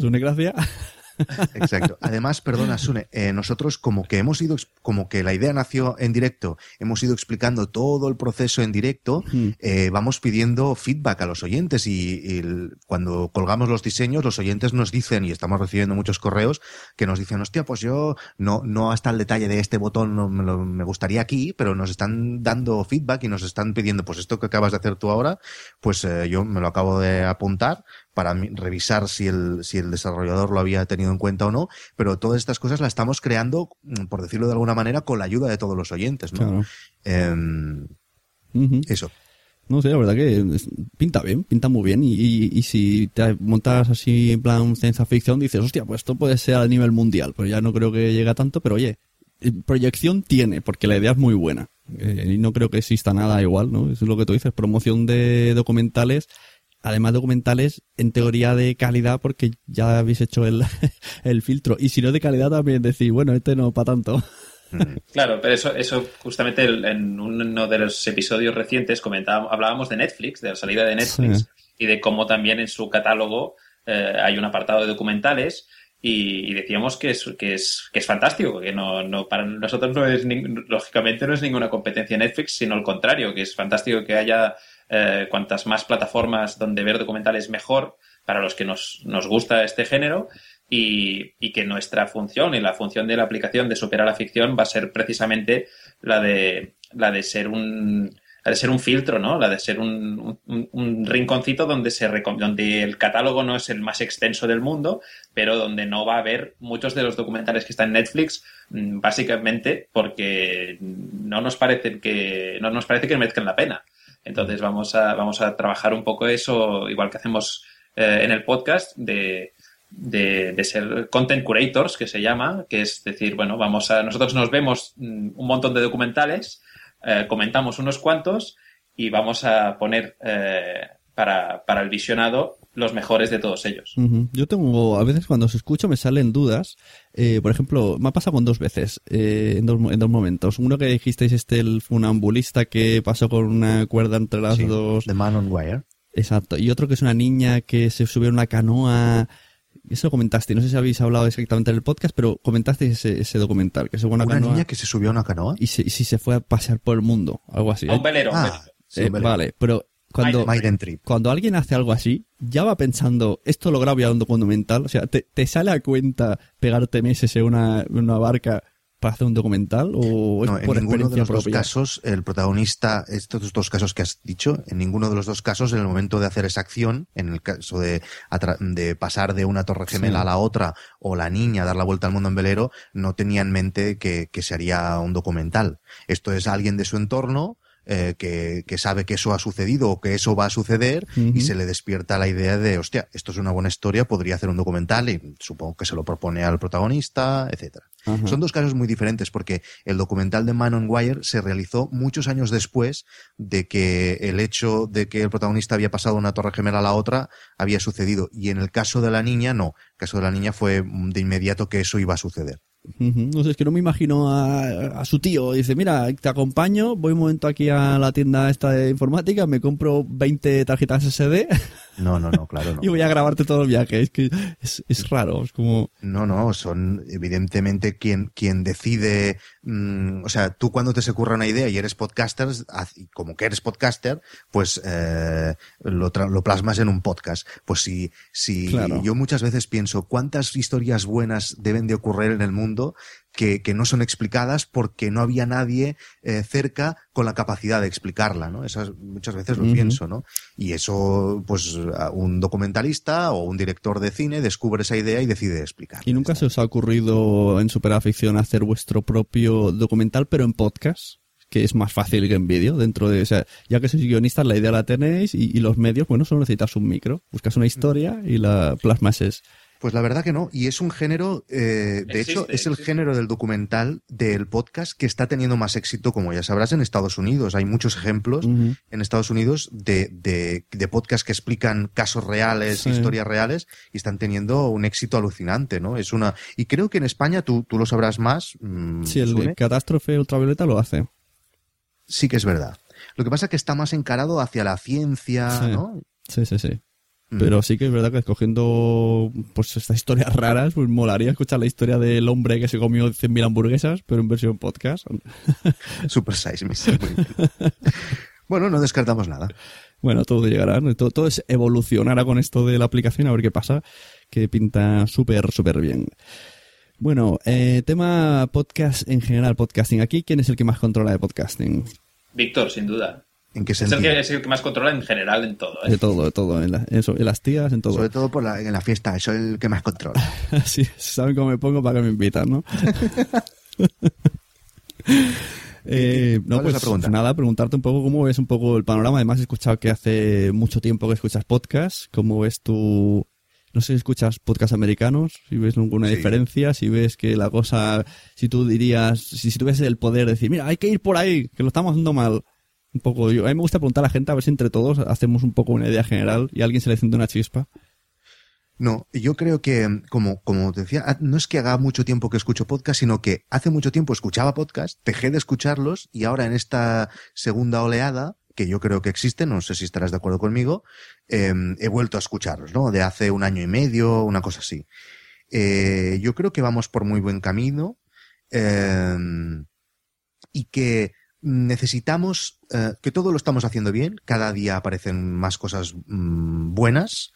Exacto. Además, perdona, Sune, eh, nosotros como que hemos ido, como que la idea nació en directo, hemos ido explicando todo el proceso en directo, eh, vamos pidiendo feedback a los oyentes y, cuando colgamos los diseños, los oyentes nos dicen, y estamos recibiendo muchos correos, que nos dicen, hostia, pues yo no, no hasta el detalle de este botón no, me, gustaría aquí, pero nos están dando feedback y nos están pidiendo, pues esto que acabas de hacer tú ahora, pues eh, yo me lo acabo de apuntar, para revisar si el, si el desarrollador lo había tenido en cuenta o no, pero todas estas cosas las estamos creando, mm, por decirlo de alguna manera, con la ayuda de todos los oyentes, ¿no? Em, eso. No sé, la verdad que pinta bien, pinta muy bien. Y, y, si te montas así en plan ciencia ficción, dices, hostia, pues esto puede ser a nivel mundial. Pero ya no creo que llegue a tanto, pero oye, eh, proyección tiene, porque la idea es muy buena. Eh, y no creo que exista nada igual, ¿no? Eso es lo que tú dices, promoción de documentales además documentales en teoría de calidad porque ya habéis hecho el, el filtro. Y si no de calidad también decir, bueno, este no para tanto. Mm. Claro, pero eso, eso justamente en uno de los episodios recientes comentábamos, hablábamos de Netflix, de la salida de Netflix y de cómo también en su catálogo eh, hay un apartado de documentales y, decíamos que es, que es, que es fantástico, que no, no, para nosotros no es, lógicamente no es ninguna competencia Netflix, sino al contrario, que es fantástico que haya eh, cuantas más plataformas donde ver documentales mejor para los que nos, nos gusta este género y, y, que nuestra función y la función de la aplicación de superar la ficción va a ser precisamente la de, la de ser un la de ser un filtro, ¿no? La de ser un, un, rinconcito donde, se, donde el catálogo no es el más extenso del mundo, pero donde no va a haber muchos de los documentales que están en Netflix, mm, básicamente porque no nos parece que, no nos parece que merezcan la pena. Entonces vamos a, vamos a trabajar un poco eso, igual que hacemos eh, en el podcast, de, de, de, ser content curators, que se llama, que es decir, bueno, vamos a, nosotros nos vemos mm, un montón de documentales, eh, comentamos unos cuantos y vamos a poner eh, para, para, el visionado los mejores de todos ellos. Uh -huh. Yo tengo, a veces cuando os escucho me salen dudas. Eh, por ejemplo, me ha pasado con dos veces, eh, en, dos, en dos momentos. Uno que dijisteis este, el funambulista que pasó con una cuerda entre las Sí, dos. The Man on Wire. Exacto. Y otro que es una niña que se subió a una canoa. Eso lo comentaste. No sé si habéis hablado exactamente en el podcast, pero comentasteis ese, ese documental. Que se una, Una canoa niña que se subió a una canoa. y, si se fue a pasear por el mundo. Algo así. A un velero. un Ah, velero. sí, Eh, vale. vale, pero cuando, Maiden Trip. cuando alguien hace algo así, ya va pensando, esto lo grabo ya un documental. O sea, ¿te, te sale a cuenta pegarte meses en una, barca para hacer un documental? ¿O No, en por ninguno de los dos casos, el protagonista, estos dos casos que has dicho, en ninguno de los dos casos, en el momento de hacer esa acción, en el caso de, pasar de una torre gemela Sí. a la otra, o la niña dar la vuelta al mundo en velero, no tenía en mente que, que se haría un documental. Esto es alguien de su entorno, eh, que, que sabe que eso ha sucedido o que eso va a suceder y se le despierta la idea de, hostia, esto es una buena historia, podría hacer un documental y supongo que se lo propone al protagonista, etcétera. Son dos casos muy diferentes porque el documental de Man on Wire se realizó muchos años después de que el hecho de que el protagonista había pasado de una torre gemela a la otra había sucedido. Y en el caso de la niña, no. El caso de la niña fue de inmediato que eso iba a suceder. No sé, es que no me imagino a, a su tío. Dice, mira, te acompaño, voy un momento aquí a la tienda esta de informática, me compro 20 tarjetas SD No, no, no, claro, no. y voy a grabarte todo el viaje. Es que es, es raro, es como... No, no, son evidentemente quien, quien decide, mm, o sea, tú cuando te se ocurre una idea y eres podcaster, como que eres podcaster, pues eh, lo, tra- lo plasmas en un podcast. Pues si, si Claro. yo muchas veces pienso cuántas historias buenas deben de ocurrir en el mundo que, que no son explicadas porque no había nadie eh, cerca con la capacidad de explicarla, ¿no? Esas muchas veces lo pienso, ¿no? Y eso, pues, un documentalista o un director de cine descubre esa idea y decide explicarla. ¿Y nunca se os ha ocurrido en Superaficción hacer vuestro propio documental, pero en podcast? Que es más fácil que en vídeo, dentro de, o sea, ya que sois guionistas, la idea la tenéis y, y los medios, bueno, solo necesitas un micro, buscas una historia y la plasmas es. Pues la verdad que no. Y es un género, eh, de Existe, hecho, es el existe. género del documental, del podcast, que está teniendo más éxito, como ya sabrás, en Estados Unidos. Hay muchos ejemplos en Estados Unidos de, de, de podcasts que explican casos reales, Sí. historias reales, y están teniendo un éxito alucinante, ¿no? Es una. Y creo que en España, tú, tú lo sabrás más. mm, Sí, el Sune, de Catástrofe Ultravioleta lo hace. sí que es verdad. Lo que pasa es que está más encarado hacia la ciencia, Sí. ¿no? Sí, sí, sí. Mm. Pero sí que es verdad que escogiendo pues estas historias raras, pues molaría escuchar la historia del hombre que se comió 100.000 hamburguesas, pero en versión podcast. Super Size Me. bueno, no descartamos nada. Bueno, todo llegará, ¿no? todo, todo es evolucionará con esto de la aplicación, a ver qué pasa, que pinta súper, súper bien. Bueno, eh, tema podcast en general, podcasting. Aquí, ¿quién es el que más controla de podcasting? Víctor, sin duda. ¿En qué Es el, sentido? que, es el que más controla en general en todo. ¿eh? De todo, de todo, en, la- eso, en las tías, en todo. Sobre todo por la, en la fiesta, soy el que más controla. Sí, saben cómo me pongo para que me invitan, ¿no? Eh, no, ¿Cuál es la pues pregunta? nada, preguntarte un poco cómo ves un poco el panorama. Además, he escuchado que hace mucho tiempo que escuchas podcast. ¿Cómo ves tu... No sé si escuchas podcast americanos, si ves Sí. diferencia, si ves que la cosa, si tú dirías, si, si tuvieses el poder de decir, mira, hay que ir por ahí, que lo estamos haciendo mal. Un poco, yo, a mí me gusta preguntar a la gente a ver si entre todos hacemos un poco una idea general y alguien se le enciende una chispa. No, yo creo que, como, como te decía, ah, no es que haga mucho tiempo que escucho podcast, sino que hace mucho tiempo escuchaba podcast, dejé de escucharlos y ahora en esta segunda oleada, que yo creo que existe, no sé si estarás de acuerdo conmigo, eh, he vuelto a escucharlos, ¿no? De hace un año y medio, una cosa así. Eh, yo creo que vamos por muy buen camino eh, y que necesitamos, eh, que todo lo estamos haciendo bien, cada día aparecen más cosas mm, buenas.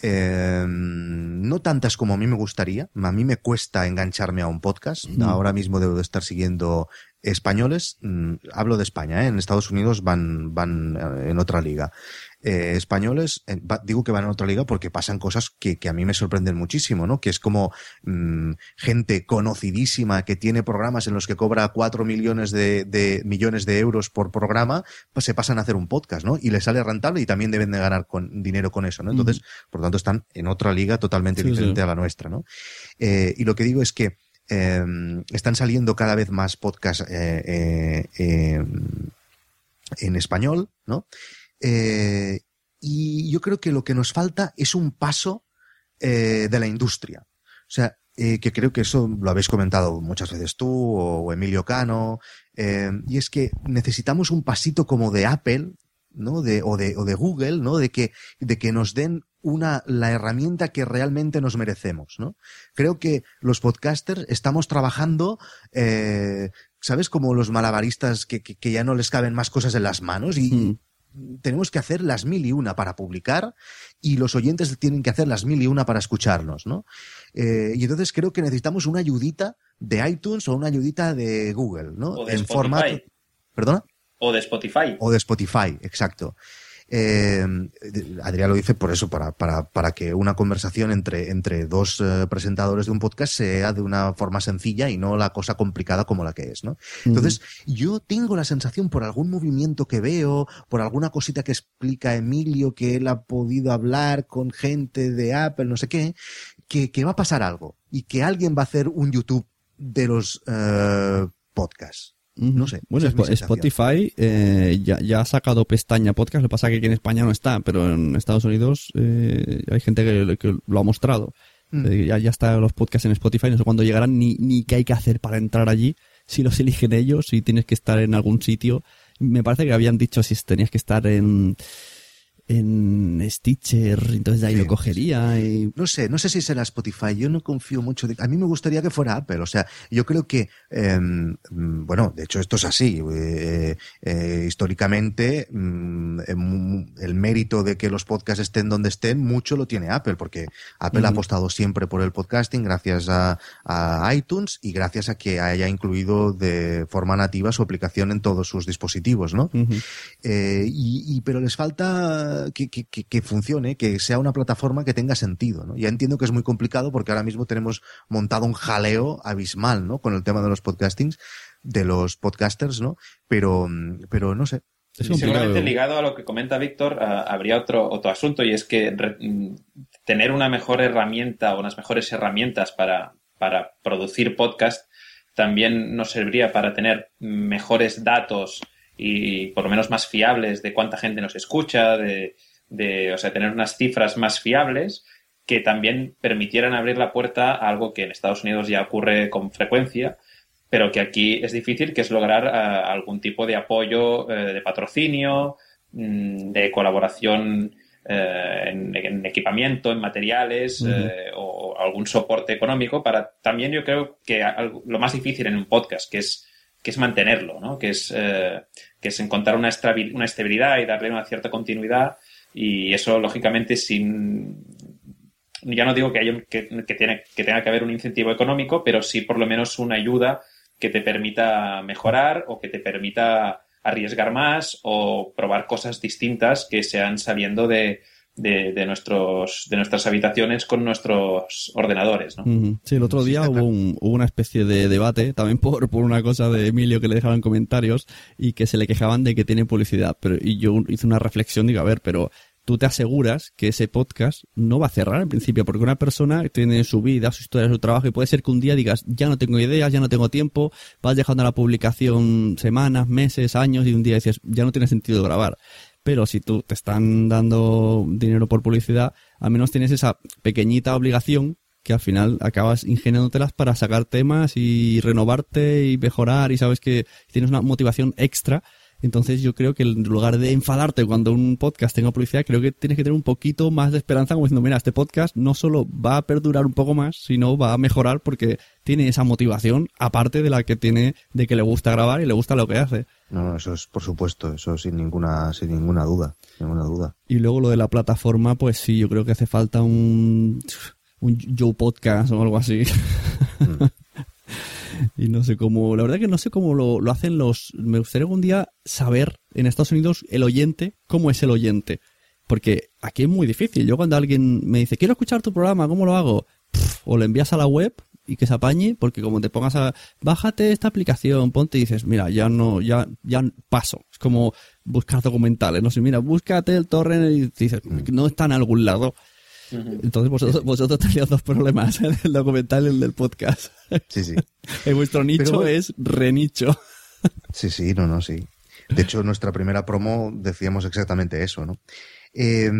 Eh, no tantas como a mí me gustaría. A mí me cuesta engancharme a un podcast. Mm. Ahora mismo debo de estar siguiendo españoles. Mm, hablo de España, ¿eh? en Estados Unidos van, van eh, en otra liga. Eh, españoles, eh, va- digo que van en otra liga porque pasan cosas que, que a mí me sorprenden muchísimo, ¿no? Que es como mm, gente conocidísima que tiene programas en los que cobra cuatro millones de, de- millones de euros por programa, pues se pasan a hacer un podcast, ¿no? Y les sale rentable y también deben de ganar con, dinero con eso, ¿no? Entonces, por lo tanto, están en otra liga totalmente Sí, diferente sí. a la nuestra, ¿no? Eh, y lo que digo es que eh, están saliendo cada vez más podcasts eh, eh, en español, ¿no? Eh, y yo creo que lo que nos falta es un paso eh, de la industria. O sea, eh, que creo que eso lo habéis comentado muchas veces tú o, Emilio Cano, eh, y es que necesitamos un pasito como de Apple, ¿no? De, o, de, o de Google, ¿no? De que, de que nos den una, la herramienta que realmente nos merecemos, ¿no? Creo que los podcasters estamos trabajando, eh, ¿sabes? Como los malabaristas que, que, que ya no les caben más cosas en las manos y, Mm. Tenemos que hacer las mil y una para publicar y los oyentes tienen que hacer las mil y una para escucharnos, ¿no? Eh, y entonces creo que necesitamos una ayudita de iTunes o una ayudita de Google, ¿no? O de en Spotify. formato. ¿Perdona? O de Spotify. O de Spotify, exacto. Eh, Adrián lo dice por eso, para, para, para que una conversación entre, entre dos eh, presentadores de un podcast sea de una forma sencilla y no la cosa complicada como la que es, ¿no? Entonces, yo tengo la sensación por algún movimiento que veo, por alguna cosita que explica Emilio, que él ha podido hablar con gente de Apple, no sé qué, que, que va a pasar algo y que alguien va a hacer un YouTube de los eh, podcasts. No sé, Bueno, es. Spotify eh, ya, ya ha sacado pestaña podcast. Lo que pasa es que aquí en España no está, pero en Estados Unidos eh, hay gente que, que lo ha mostrado. Mm. Eh, ya, ya están los podcasts en Spotify. No sé cuándo llegarán ni, ni qué hay que hacer para entrar allí. Si los eligen ellos, si tienes que estar en algún sitio. Me parece que habían dicho si tenías que estar en en Stitcher, entonces de ahí Sí, lo cogería y No sé, no sé si será Spotify. Yo no confío mucho. De... A mí me gustaría que fuera Apple. O sea, yo creo que, eh, mm, bueno, de hecho esto es así. Eh, eh, históricamente, mm, em, el mérito de que los podcasts estén donde estén, mucho lo tiene Apple, porque Apple ha apostado siempre por el podcasting gracias a, a iTunes y gracias a que haya incluido de forma nativa su aplicación en todos sus dispositivos, ¿no? Eh, y, y- pero les falta que, que- que- que funcione, que sea una plataforma que tenga sentido, ¿no? Ya entiendo que es muy complicado porque ahora mismo tenemos montado un jaleo abismal, ¿no? Con el tema de los podcastings, de los podcasters, ¿no? Pero, pero no sé. Es seguramente ligado a lo que comenta Víctor, ah, habría otro, otro asunto y es que re- mm, tener una mejor herramienta o unas mejores herramientas para, para producir podcast también nos serviría para tener mejores datos y por lo menos más fiables de cuánta gente nos escucha, de, de, o sea, tener unas cifras más fiables que también permitieran abrir la puerta a algo que en Estados Unidos ya ocurre con frecuencia, pero que aquí es difícil, que es lograr ah, algún tipo de apoyo eh, de patrocinio, mm, de colaboración eh, en, en equipamiento, en materiales eh, o, o algún soporte económico para también yo creo que algo- lo más difícil en un podcast, que es que es mantenerlo, ¿no? que, es, eh, que es encontrar una, una estabilidad y darle una cierta continuidad y eso lógicamente sin ya no digo que, haya, que, que tiene, que tenga que haber un incentivo económico, pero sí por lo menos una ayuda que te permita mejorar o que te permita arriesgar más o probar cosas distintas que sean saliendo de, de, de nuestros, de nuestras habitaciones con nuestros ordenadores. ¿no? Sí, el otro día hubo, un- hubo una especie de debate, también por, por una cosa de Emilio que le dejaban comentarios y que se le quejaban de que tiene publicidad. Pero, y yo hice una reflexión, digo, a ver, pero tú te aseguras que ese podcast no va a cerrar al principio, porque una persona tiene su vida, su historia, su trabajo, y puede ser que un día digas, ya no tengo ideas, ya no tengo tiempo, vas dejando la publicación semanas, meses, años, y un día dices, ya no tiene sentido grabar. Pero si tú te están dando dinero por publicidad, al menos tienes esa pequeñita obligación que al final acabas ingeniándotelas para sacar temas y renovarte y mejorar y sabes que tienes una motivación extra. Entonces yo creo que en lugar de enfadarte cuando un podcast tenga publicidad, creo que tienes que tener un poquito más de esperanza como diciendo, mira, este podcast no solo va a perdurar un poco más, sino va a mejorar porque tiene esa motivación aparte de la que tiene de que le gusta grabar y le gusta lo que hace. No, no, eso es por supuesto, eso sin ninguna, sin ninguna duda, ninguna duda. Y luego lo de la plataforma, pues sí, yo creo que hace falta un un Joe Podcast o algo así. Mm. Y no sé cómo, la verdad que no sé cómo lo, lo hacen los, me gustaría algún día saber en Estados Unidos el oyente, cómo es el oyente. Porque aquí es muy difícil. Yo cuando alguien me dice, quiero escuchar tu programa, ¿cómo lo hago? Pff, o lo envías a la web y que se apañe, porque como te pongas a, bájate esta aplicación, ponte y dices, mira, ya no, ya, ya paso. Es como buscar documentales, no sé, mira, búscate el torrent y dices, no está en algún lado. Entonces vosotros, vosotros tenéis dos problemas, ¿eh? el documental y el del podcast. Sí, sí. En vuestro nicho es renicho. Sí, sí, no, no, sí. De hecho, nuestra primera promo decíamos exactamente eso, ¿no? Eh,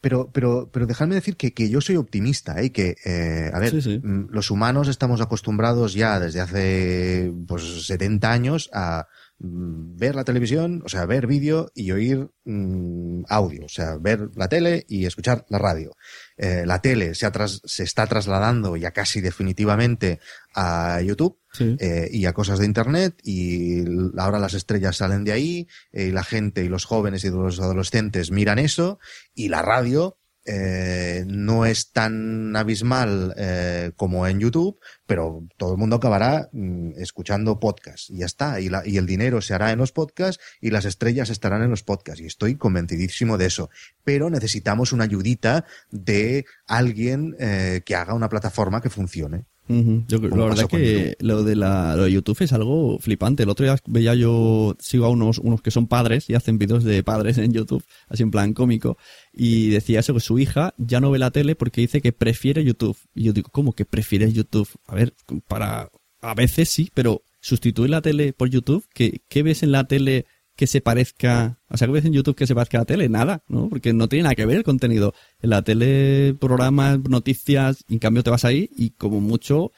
pero, pero, pero dejadme decir que, que yo soy optimista, ¿eh? Y que, eh, a ver, Sí, sí. mm, los humanos estamos acostumbrados ya desde hace pues 70 años a ver la televisión, o sea, ver vídeo y oír mm, audio, o sea, ver la tele y escuchar la radio. Eh, la tele se, se está trasladando ya casi definitivamente a YouTube Sí. eh, y a cosas de internet y ahora las estrellas salen de ahí eh, y la gente y los jóvenes y los adolescentes miran eso y la radio eh, no es tan abismal eh, como en YouTube, pero todo el mundo acabará mm, escuchando podcasts y ya está. Y, la- y el dinero se hará en los podcasts y las estrellas estarán en los podcasts. Y estoy convencidísimo de eso. Pero necesitamos una ayudita de alguien eh, que haga una plataforma que funcione. Yo la verdad que lo de, la, lo de YouTube es algo flipante. El otro día veía yo, sigo a unos, unos que son padres y hacen vídeos de padres en YouTube, así en plan cómico, y decía eso, que su hija ya no ve la tele porque dice que prefiere YouTube. Y yo digo, ¿cómo que prefiere YouTube? A ver, para, a veces sí, pero sustituir la tele por YouTube, ¿qué, qué ves en la tele que se parezca, o sea, ¿qué ves en YouTube que se parezca a la tele? Nada, ¿no? Porque no tiene nada que ver el contenido. En la tele, programas, noticias, y en cambio te vas ahí y como mucho,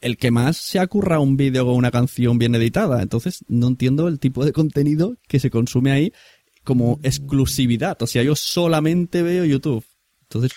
el que más se acurra un vídeo o una canción bien editada. Entonces, no entiendo el tipo de contenido que se consume ahí como exclusividad. O sea, yo solamente veo YouTube. Entonces,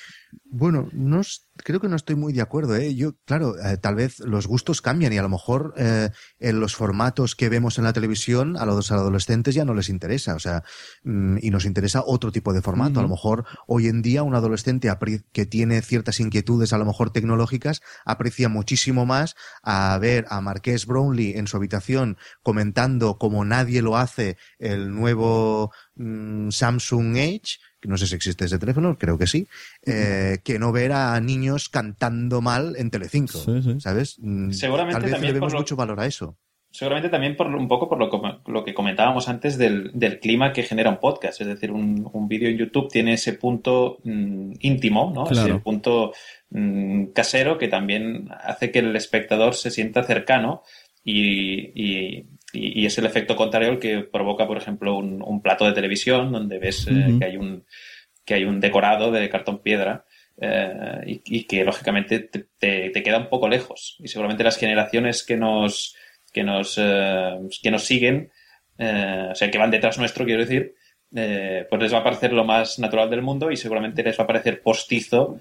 Bueno, no creo que no estoy muy de acuerdo. ¿eh? Yo, claro, eh, tal vez los gustos cambian y a lo mejor eh, en los formatos que vemos en la televisión a los adolescentes ya no les interesa. O sea, mm, y nos interesa otro tipo de formato. A lo mejor hoy en día un adolescente que tiene ciertas inquietudes, a lo mejor tecnológicas, aprecia muchísimo más a ver a Marqués Brownlee en su habitación comentando como nadie lo hace el nuevo mm, Samsung Edge no sé si existe ese teléfono, creo que sí, eh, que no ver a niños cantando mal en Telecinco, Sí, sí. ¿sabes? Mm, Seguramente Tal vez también le vemos lo- mucho valor a eso. Seguramente también por un poco por lo, que comentábamos antes del, del clima que genera un podcast. Es decir, un, un vídeo en YouTube tiene ese punto mm, íntimo, ¿no? Claro. Ese punto mm, casero que también hace que el espectador se sienta cercano y, y- y- y es el efecto contrario el que provoca, por ejemplo, un, un plato de televisión donde ves eh, que hay un que hay un decorado de cartón piedra eh, y, y que lógicamente te, te- te queda un poco lejos. Y seguramente las generaciones que nos que nos eh, que nos siguen, o sea, que van detrás nuestro, quiero decir, pues les va a parecer lo más natural del mundo y seguramente les va a parecer postizo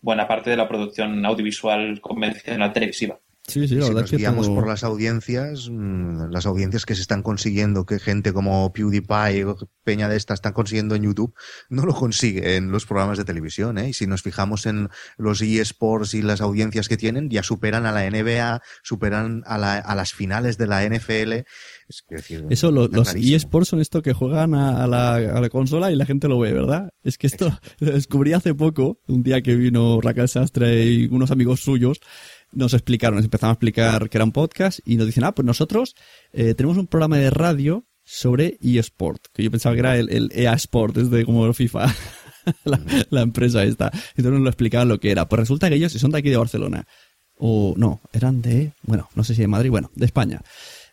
buena parte de la producción audiovisual convencional televisiva. Sí, sí, la si verdad nos es que guiamos todo- por las audiencias, mm, las audiencias que se están consiguiendo, que gente como PewDiePie o Peña de esta están consiguiendo en YouTube, no lo consigue en los programas de televisión. ¿eh? Y si nos fijamos en los eSports y las audiencias que tienen, ya superan a la NBA, superan a, la- a las finales de la NFL. Es decir, Eso, lo- los clarísimo. eSports son esto que juegan a, a la, a la consola y la gente lo ve, ¿verdad? Es que esto lo descubrí hace poco, un día que vino Raquel Sastre y unos amigos suyos, nos explicaron, nos empezaron a explicar que era un podcast y nos dicen, ah, pues nosotros eh, tenemos un programa de radio sobre eSport, que yo pensaba que era el, el EA Sport, desde como el FIFA, la, la empresa esta. Entonces nos lo explicaban lo que era. Pues resulta que ellos son de aquí de Barcelona. O no, eran de, bueno, no sé si de Madrid, bueno, de España.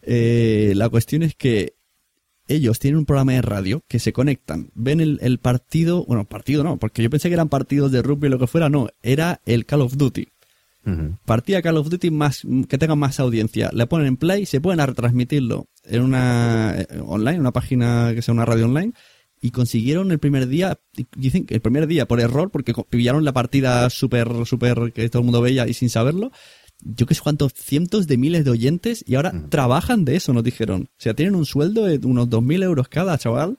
Eh, la cuestión es que ellos tienen un programa de radio que se conectan, ven el, el partido, bueno, partido no, porque yo pensé que eran partidos de rugby o lo que fuera, no, era el Call of Duty. Ujú. Partida Call of Duty más que tenga más audiencia. Le ponen en play, se pueden a retransmitirlo en una eh, online, una página que sea una radio online. Y consiguieron el primer día, dicen que el primer día por error, porque pillaron la partida súper, súper que todo el mundo veía y sin saberlo. Yo que sé cuántos cientos de miles de oyentes y ahora trabajan de eso, nos dijeron. O sea, tienen un sueldo de unos 2.000 euros cada chaval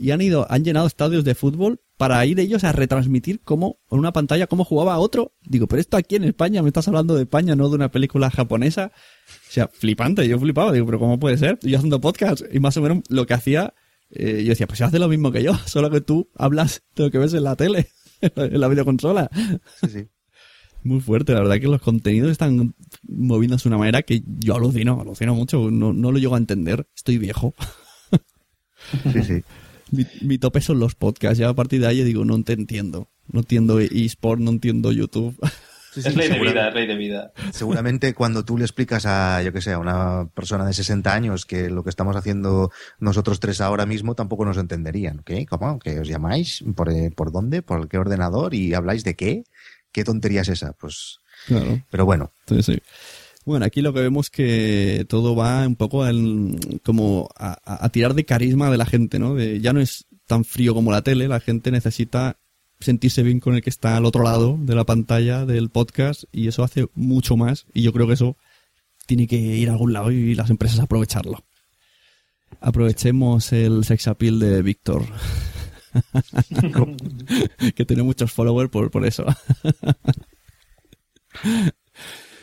y han ido, han llenado estadios de fútbol para ir ellos a retransmitir cómo, en una pantalla, cómo jugaba otro. Digo, pero esto aquí en España, me estás hablando de España, no de una película japonesa. O sea, flipante, yo flipaba, digo, pero ¿cómo puede ser? Yo haciendo podcast y más o menos lo que hacía, eh, yo decía, pues hace lo mismo que yo, solo que tú hablas de lo que ves en la tele, en la videoconsola. Sí, sí. Muy fuerte, la verdad que los contenidos están moviéndose de una manera que yo alucino, alucino mucho, no, no lo llego a entender, estoy viejo. Sí, sí. Mi, mi tope son los podcasts, ya a partir de ahí digo, no te entiendo, no entiendo eSport, no entiendo YouTube. Sí, Es ley de vida, es ley de vida. Seguramente cuando tú le explicas a, yo que sé, a una persona de 60 años que lo que estamos haciendo nosotros tres ahora mismo tampoco nos entenderían. ¿Qué? ¿Cómo? ¿Que os llamáis? ¿Por, eh, ¿Por dónde? ¿Por qué ordenador? ¿Y habláis de qué? ¿Qué tontería es esa? Pues, Claro. pero bueno, Sí, sí. Bueno, aquí lo que vemos que todo va un poco al- como a, tirar de carisma de la gente, ¿no? Ya no es tan frío como la tele, la gente necesita sentirse bien con el que está al otro lado de la pantalla del podcast y eso hace mucho más y yo creo que eso tiene que ir a algún lado y las empresas aprovecharlo. Aprovechemos el sex appeal de Víctor. que tiene muchos followers por, por eso.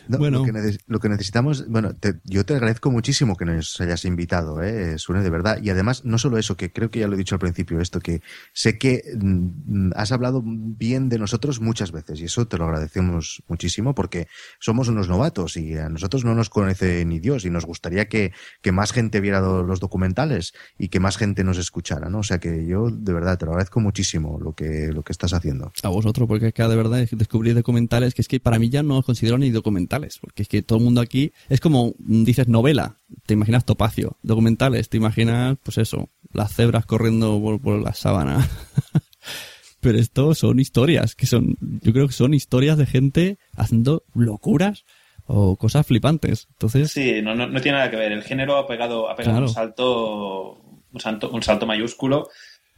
No, Bueno. lo, que neces- lo que necesitamos, bueno, te- yo te agradezco muchísimo que nos hayas invitado, ¿eh? Suene de verdad. Y además, no solo eso, que creo que ya lo he dicho al principio, esto, que sé que mm, has hablado bien de nosotros muchas veces y eso te lo agradecemos muchísimo porque somos unos novatos y a nosotros no nos conoce ni Dios y nos gustaría que, que más gente viera do- los documentales y que más gente nos escuchara, ¿no? O sea que yo de verdad te lo agradezco muchísimo lo que, lo que estás haciendo. a vosotros, porque que de verdad descubrir documentales que es que para mí ya no os considero ni documentales, porque es que todo el mundo aquí es como mm, dices novela, te imaginas Topacio, documentales, te imaginas, pues eso, las cebras corriendo por, por la sábana. Pero esto son historias, que son, yo creo que son historias de gente haciendo locuras o cosas flipantes. Entonces, Sí, no, no, no tiene nada que ver. El género ha pegado, ha pegado Claro. un salto, un salto, un salto mayúsculo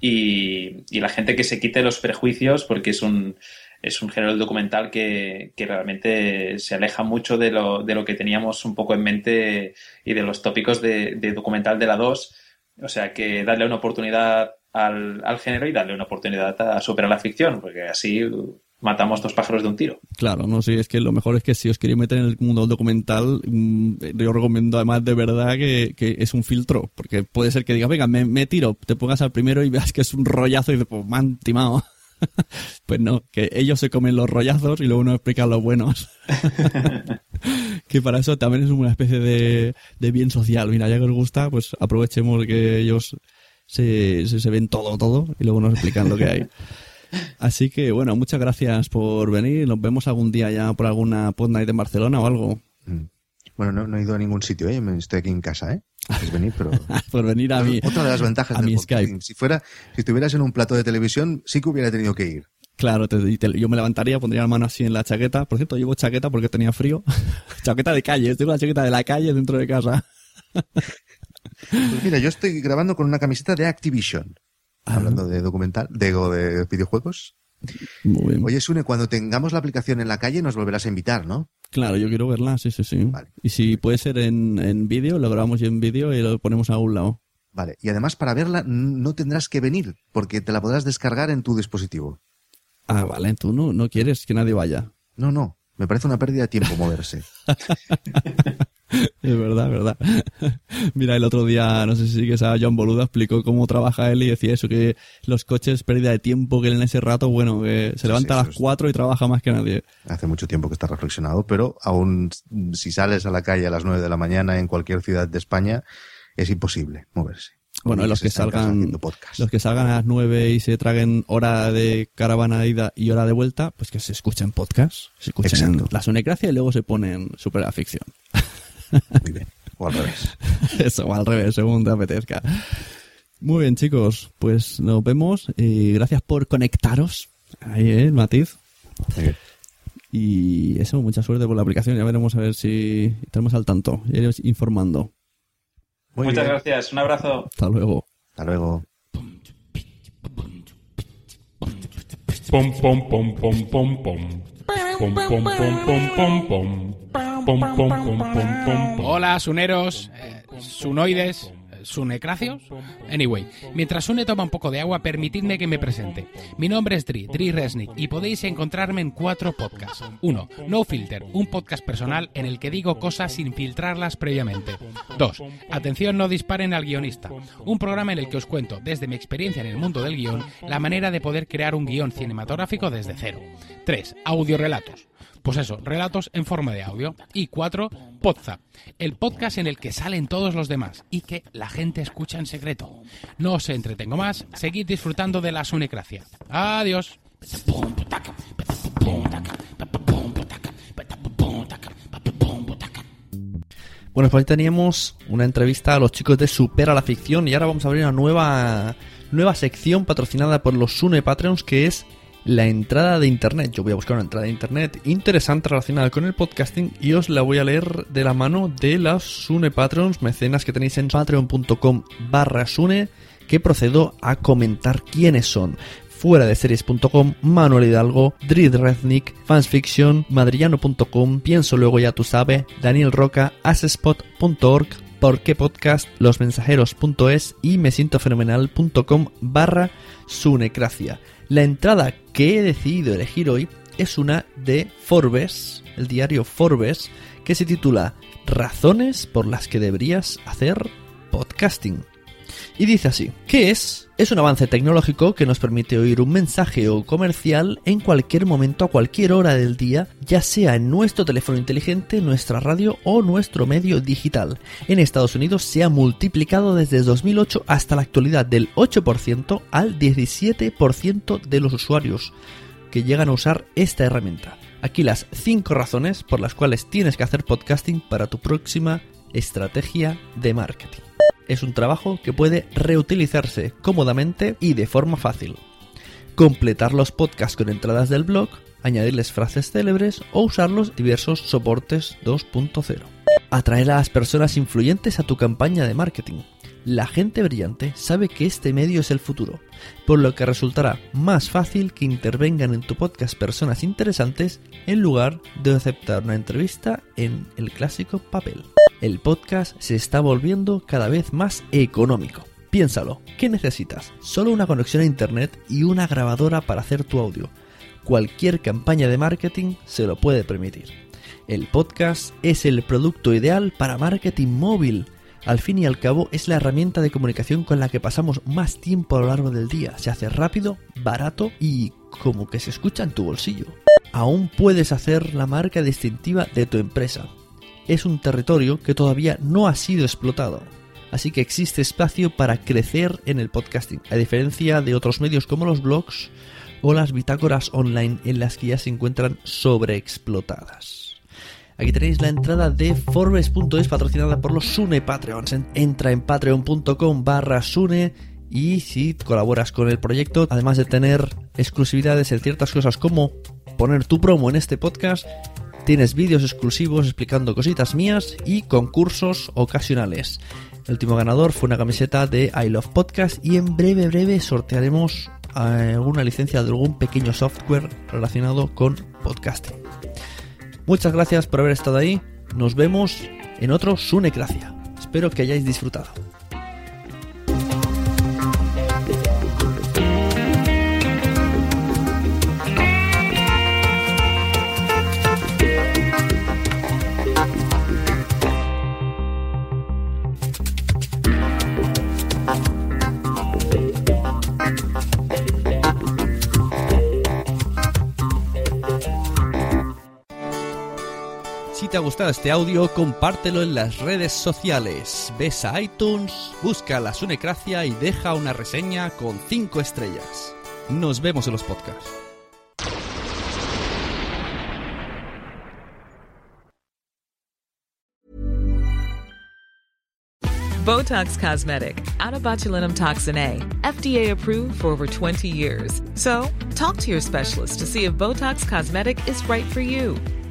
y, y la gente que se quite los prejuicios porque es un, es un género documental que, que realmente se aleja mucho de lo, de lo que teníamos un poco en mente y de los tópicos de, de documental de la 2. O sea que darle una oportunidad al, al género y darle una oportunidad a superar la ficción, porque así matamos dos pájaros de un tiro. Claro, no sé, es que lo mejor es que si os queréis meter en el mundo del documental, mm, yo recomiendo además de verdad que, que es un filtro, porque puede ser que digas, venga, me, me tiro, te pongas al primero y veas que es un rollazo y dices, pues me timado. pues no, que ellos se comen los rollazos y luego nos explican los buenos. que para eso también es una especie de, de bien social. Mira, ya que os gusta, pues aprovechemos que ellos se, se, se ven todo, todo y luego nos explican lo que hay. Así que bueno, muchas gracias por venir. Nos vemos algún día ya por alguna pod night en Barcelona o algo. Mm. Bueno, no, no he ido a ningún sitio, ¿eh? Me- Estoy aquí en casa, ¿eh? Venir, pero... por venir a mi, Otra de las ventajas a del mi. Skype. Si fuera, si estuvieras en un plato de televisión, sí que hubiera tenido que ir. Claro, te- yo me levantaría, pondría la mano así en la chaqueta. Por cierto, llevo chaqueta porque tenía frío. chaqueta de calle, tengo la chaqueta de la calle dentro de casa. Pues mira, yo estoy grabando con una camiseta de Activision. Ah. Hablando de documental, de, de videojuegos. Muy bien. Oye, Sune, cuando tengamos la aplicación en la calle nos volverás a invitar, ¿no? Claro, yo quiero verla, sí, sí, sí. Vale. Y si puede ser en, en vídeo, lo grabamos en vídeo y lo ponemos a un lado. Vale. Y además, para verla no tendrás que venir, porque te la podrás descargar en tu dispositivo. Ah, vale, tú no, no quieres que nadie vaya. No, no. Me parece una pérdida de tiempo moverse. Es verdad, es verdad. Mira, el otro día, no sé si sigues a John Boluda, explicó cómo trabaja él y decía eso, que los coches, pérdida de tiempo, que él en ese rato, bueno, que se levanta sí, a las 4 y trabaja más que nadie. Hace mucho tiempo que está reflexionado, pero aún si sales a la calle a las 9 de la mañana en cualquier ciudad de España, es imposible moverse. Bueno, los que salgan, los que salgan a las 9 y se traguen hora de caravana de ida y hora de vuelta, pues que se escuchen podcast, se escuchen Exacto. la sunecracia y luego se ponen super a ficción. Muy bien. O al revés. Eso, o al revés, según te apetezca. Muy bien, chicos, pues nos vemos y gracias por conectaros. Ahí, ¿eh? El matiz. Y eso, mucha suerte por la aplicación. Ya veremos a ver si estaremos al tanto. Ya iremos informando. Muy Muchas bien. gracias. Un abrazo. Hasta luego. Hasta luego. Pom pom pom pom pom pom. Pom pom pom pom pom pom. Pom pom pom pom pom pom. Hola, suneros, eh, sunoides, ¿Sunecracios? Anyway, mientras Sune toma un poco de agua, permitidme que me presente. Mi nombre es Dri, Dri Resnick, y podéis encontrarme en cuatro podcasts. Uno, No Filter, un podcast personal en el que digo cosas sin filtrarlas previamente. Dos, Atención no disparen al guionista, un programa en el que os cuento, desde mi experiencia en el mundo del guion, la manera de poder crear un guion cinematográfico desde cero. Tres, Audiorelatos. Pues eso, relatos en forma de audio. Y cuatro, Podzap, el podcast en el que salen todos los demás y que la gente escucha en secreto. No os entretengo más, seguid disfrutando de la sunecracia. Adiós. Bueno, pues ahí teníamos una entrevista a los chicos de Supera la Ficción y ahora vamos a abrir una nueva, nueva sección patrocinada por los Sune Patreons que es la entrada de internet. Yo voy a buscar una entrada de internet interesante relacionada con el podcasting y os la voy a leer de la mano de las Sune Patrons, mecenas que tenéis en patreon.com barra Sune, que procedo a comentar quiénes son. Fuera de series.com, Manuel Hidalgo, Drid Rednick, Fansfiction, Madrillano.com, Pienso Luego Ya Tú Sabes, Daniel Roca, Asespot.org, Porque Podcast, Losmensajeros.es y mesientofenomenal.com barra Sunecracia. La entrada que he decidido elegir hoy es una de Forbes, el diario Forbes, que se titula Razones por las que deberías hacer podcasting. Y dice así, ¿qué es? Es un avance tecnológico que nos permite oír un mensaje o comercial en cualquier momento a cualquier hora del día, ya sea en nuestro teléfono inteligente, nuestra radio o nuestro medio digital. En Estados Unidos se ha multiplicado desde 2008 hasta la actualidad del 8% al 17% de los usuarios que llegan a usar esta herramienta. Aquí las 5 razones por las cuales tienes que hacer podcasting para tu próxima estrategia de marketing es un trabajo que puede reutilizarse cómodamente y de forma fácil. Completar los podcasts con entradas del blog, añadirles frases célebres o usarlos diversos soportes 2.0. Atraer a las personas influyentes a tu campaña de marketing. La gente brillante sabe que este medio es el futuro, por lo que resultará más fácil que intervengan en tu podcast personas interesantes en lugar de aceptar una entrevista en el clásico papel el podcast se está volviendo cada vez más económico. Piénsalo, ¿qué necesitas? Solo una conexión a internet y una grabadora para hacer tu audio. Cualquier campaña de marketing se lo puede permitir. El podcast es el producto ideal para marketing móvil. Al fin y al cabo es la herramienta de comunicación con la que pasamos más tiempo a lo largo del día. Se hace rápido, barato y como que se escucha en tu bolsillo. Aún puedes hacer la marca distintiva de tu empresa es un territorio que todavía no ha sido explotado. Así que existe espacio para crecer en el podcasting, a diferencia de otros medios como los blogs o las bitácoras online en las que ya se encuentran sobreexplotadas. Aquí tenéis la entrada de Forbes.es patrocinada por los Sune Patreons. Entra en patreon.com barra Sune y si colaboras con el proyecto, además de tener exclusividades en ciertas cosas como poner tu promo en este podcast, Tienes vídeos exclusivos explicando cositas mías y concursos ocasionales. El último ganador fue una camiseta de I Love Podcast y en breve, breve sortearemos alguna licencia de algún pequeño software relacionado con podcasting. Muchas gracias por haber estado ahí. Nos vemos en otro Sunecracia. Espero que hayáis disfrutado. Te ha gustado este audio, compártelo en las redes sociales. Ves a iTunes, busca la Sunecracia y deja una reseña con 5 estrellas. Nos vemos en los podcasts. Botox Cosmetic, out toxin A, FDA approved for over 20 years. So, talk to your specialist to see if Botox Cosmetic is right for you.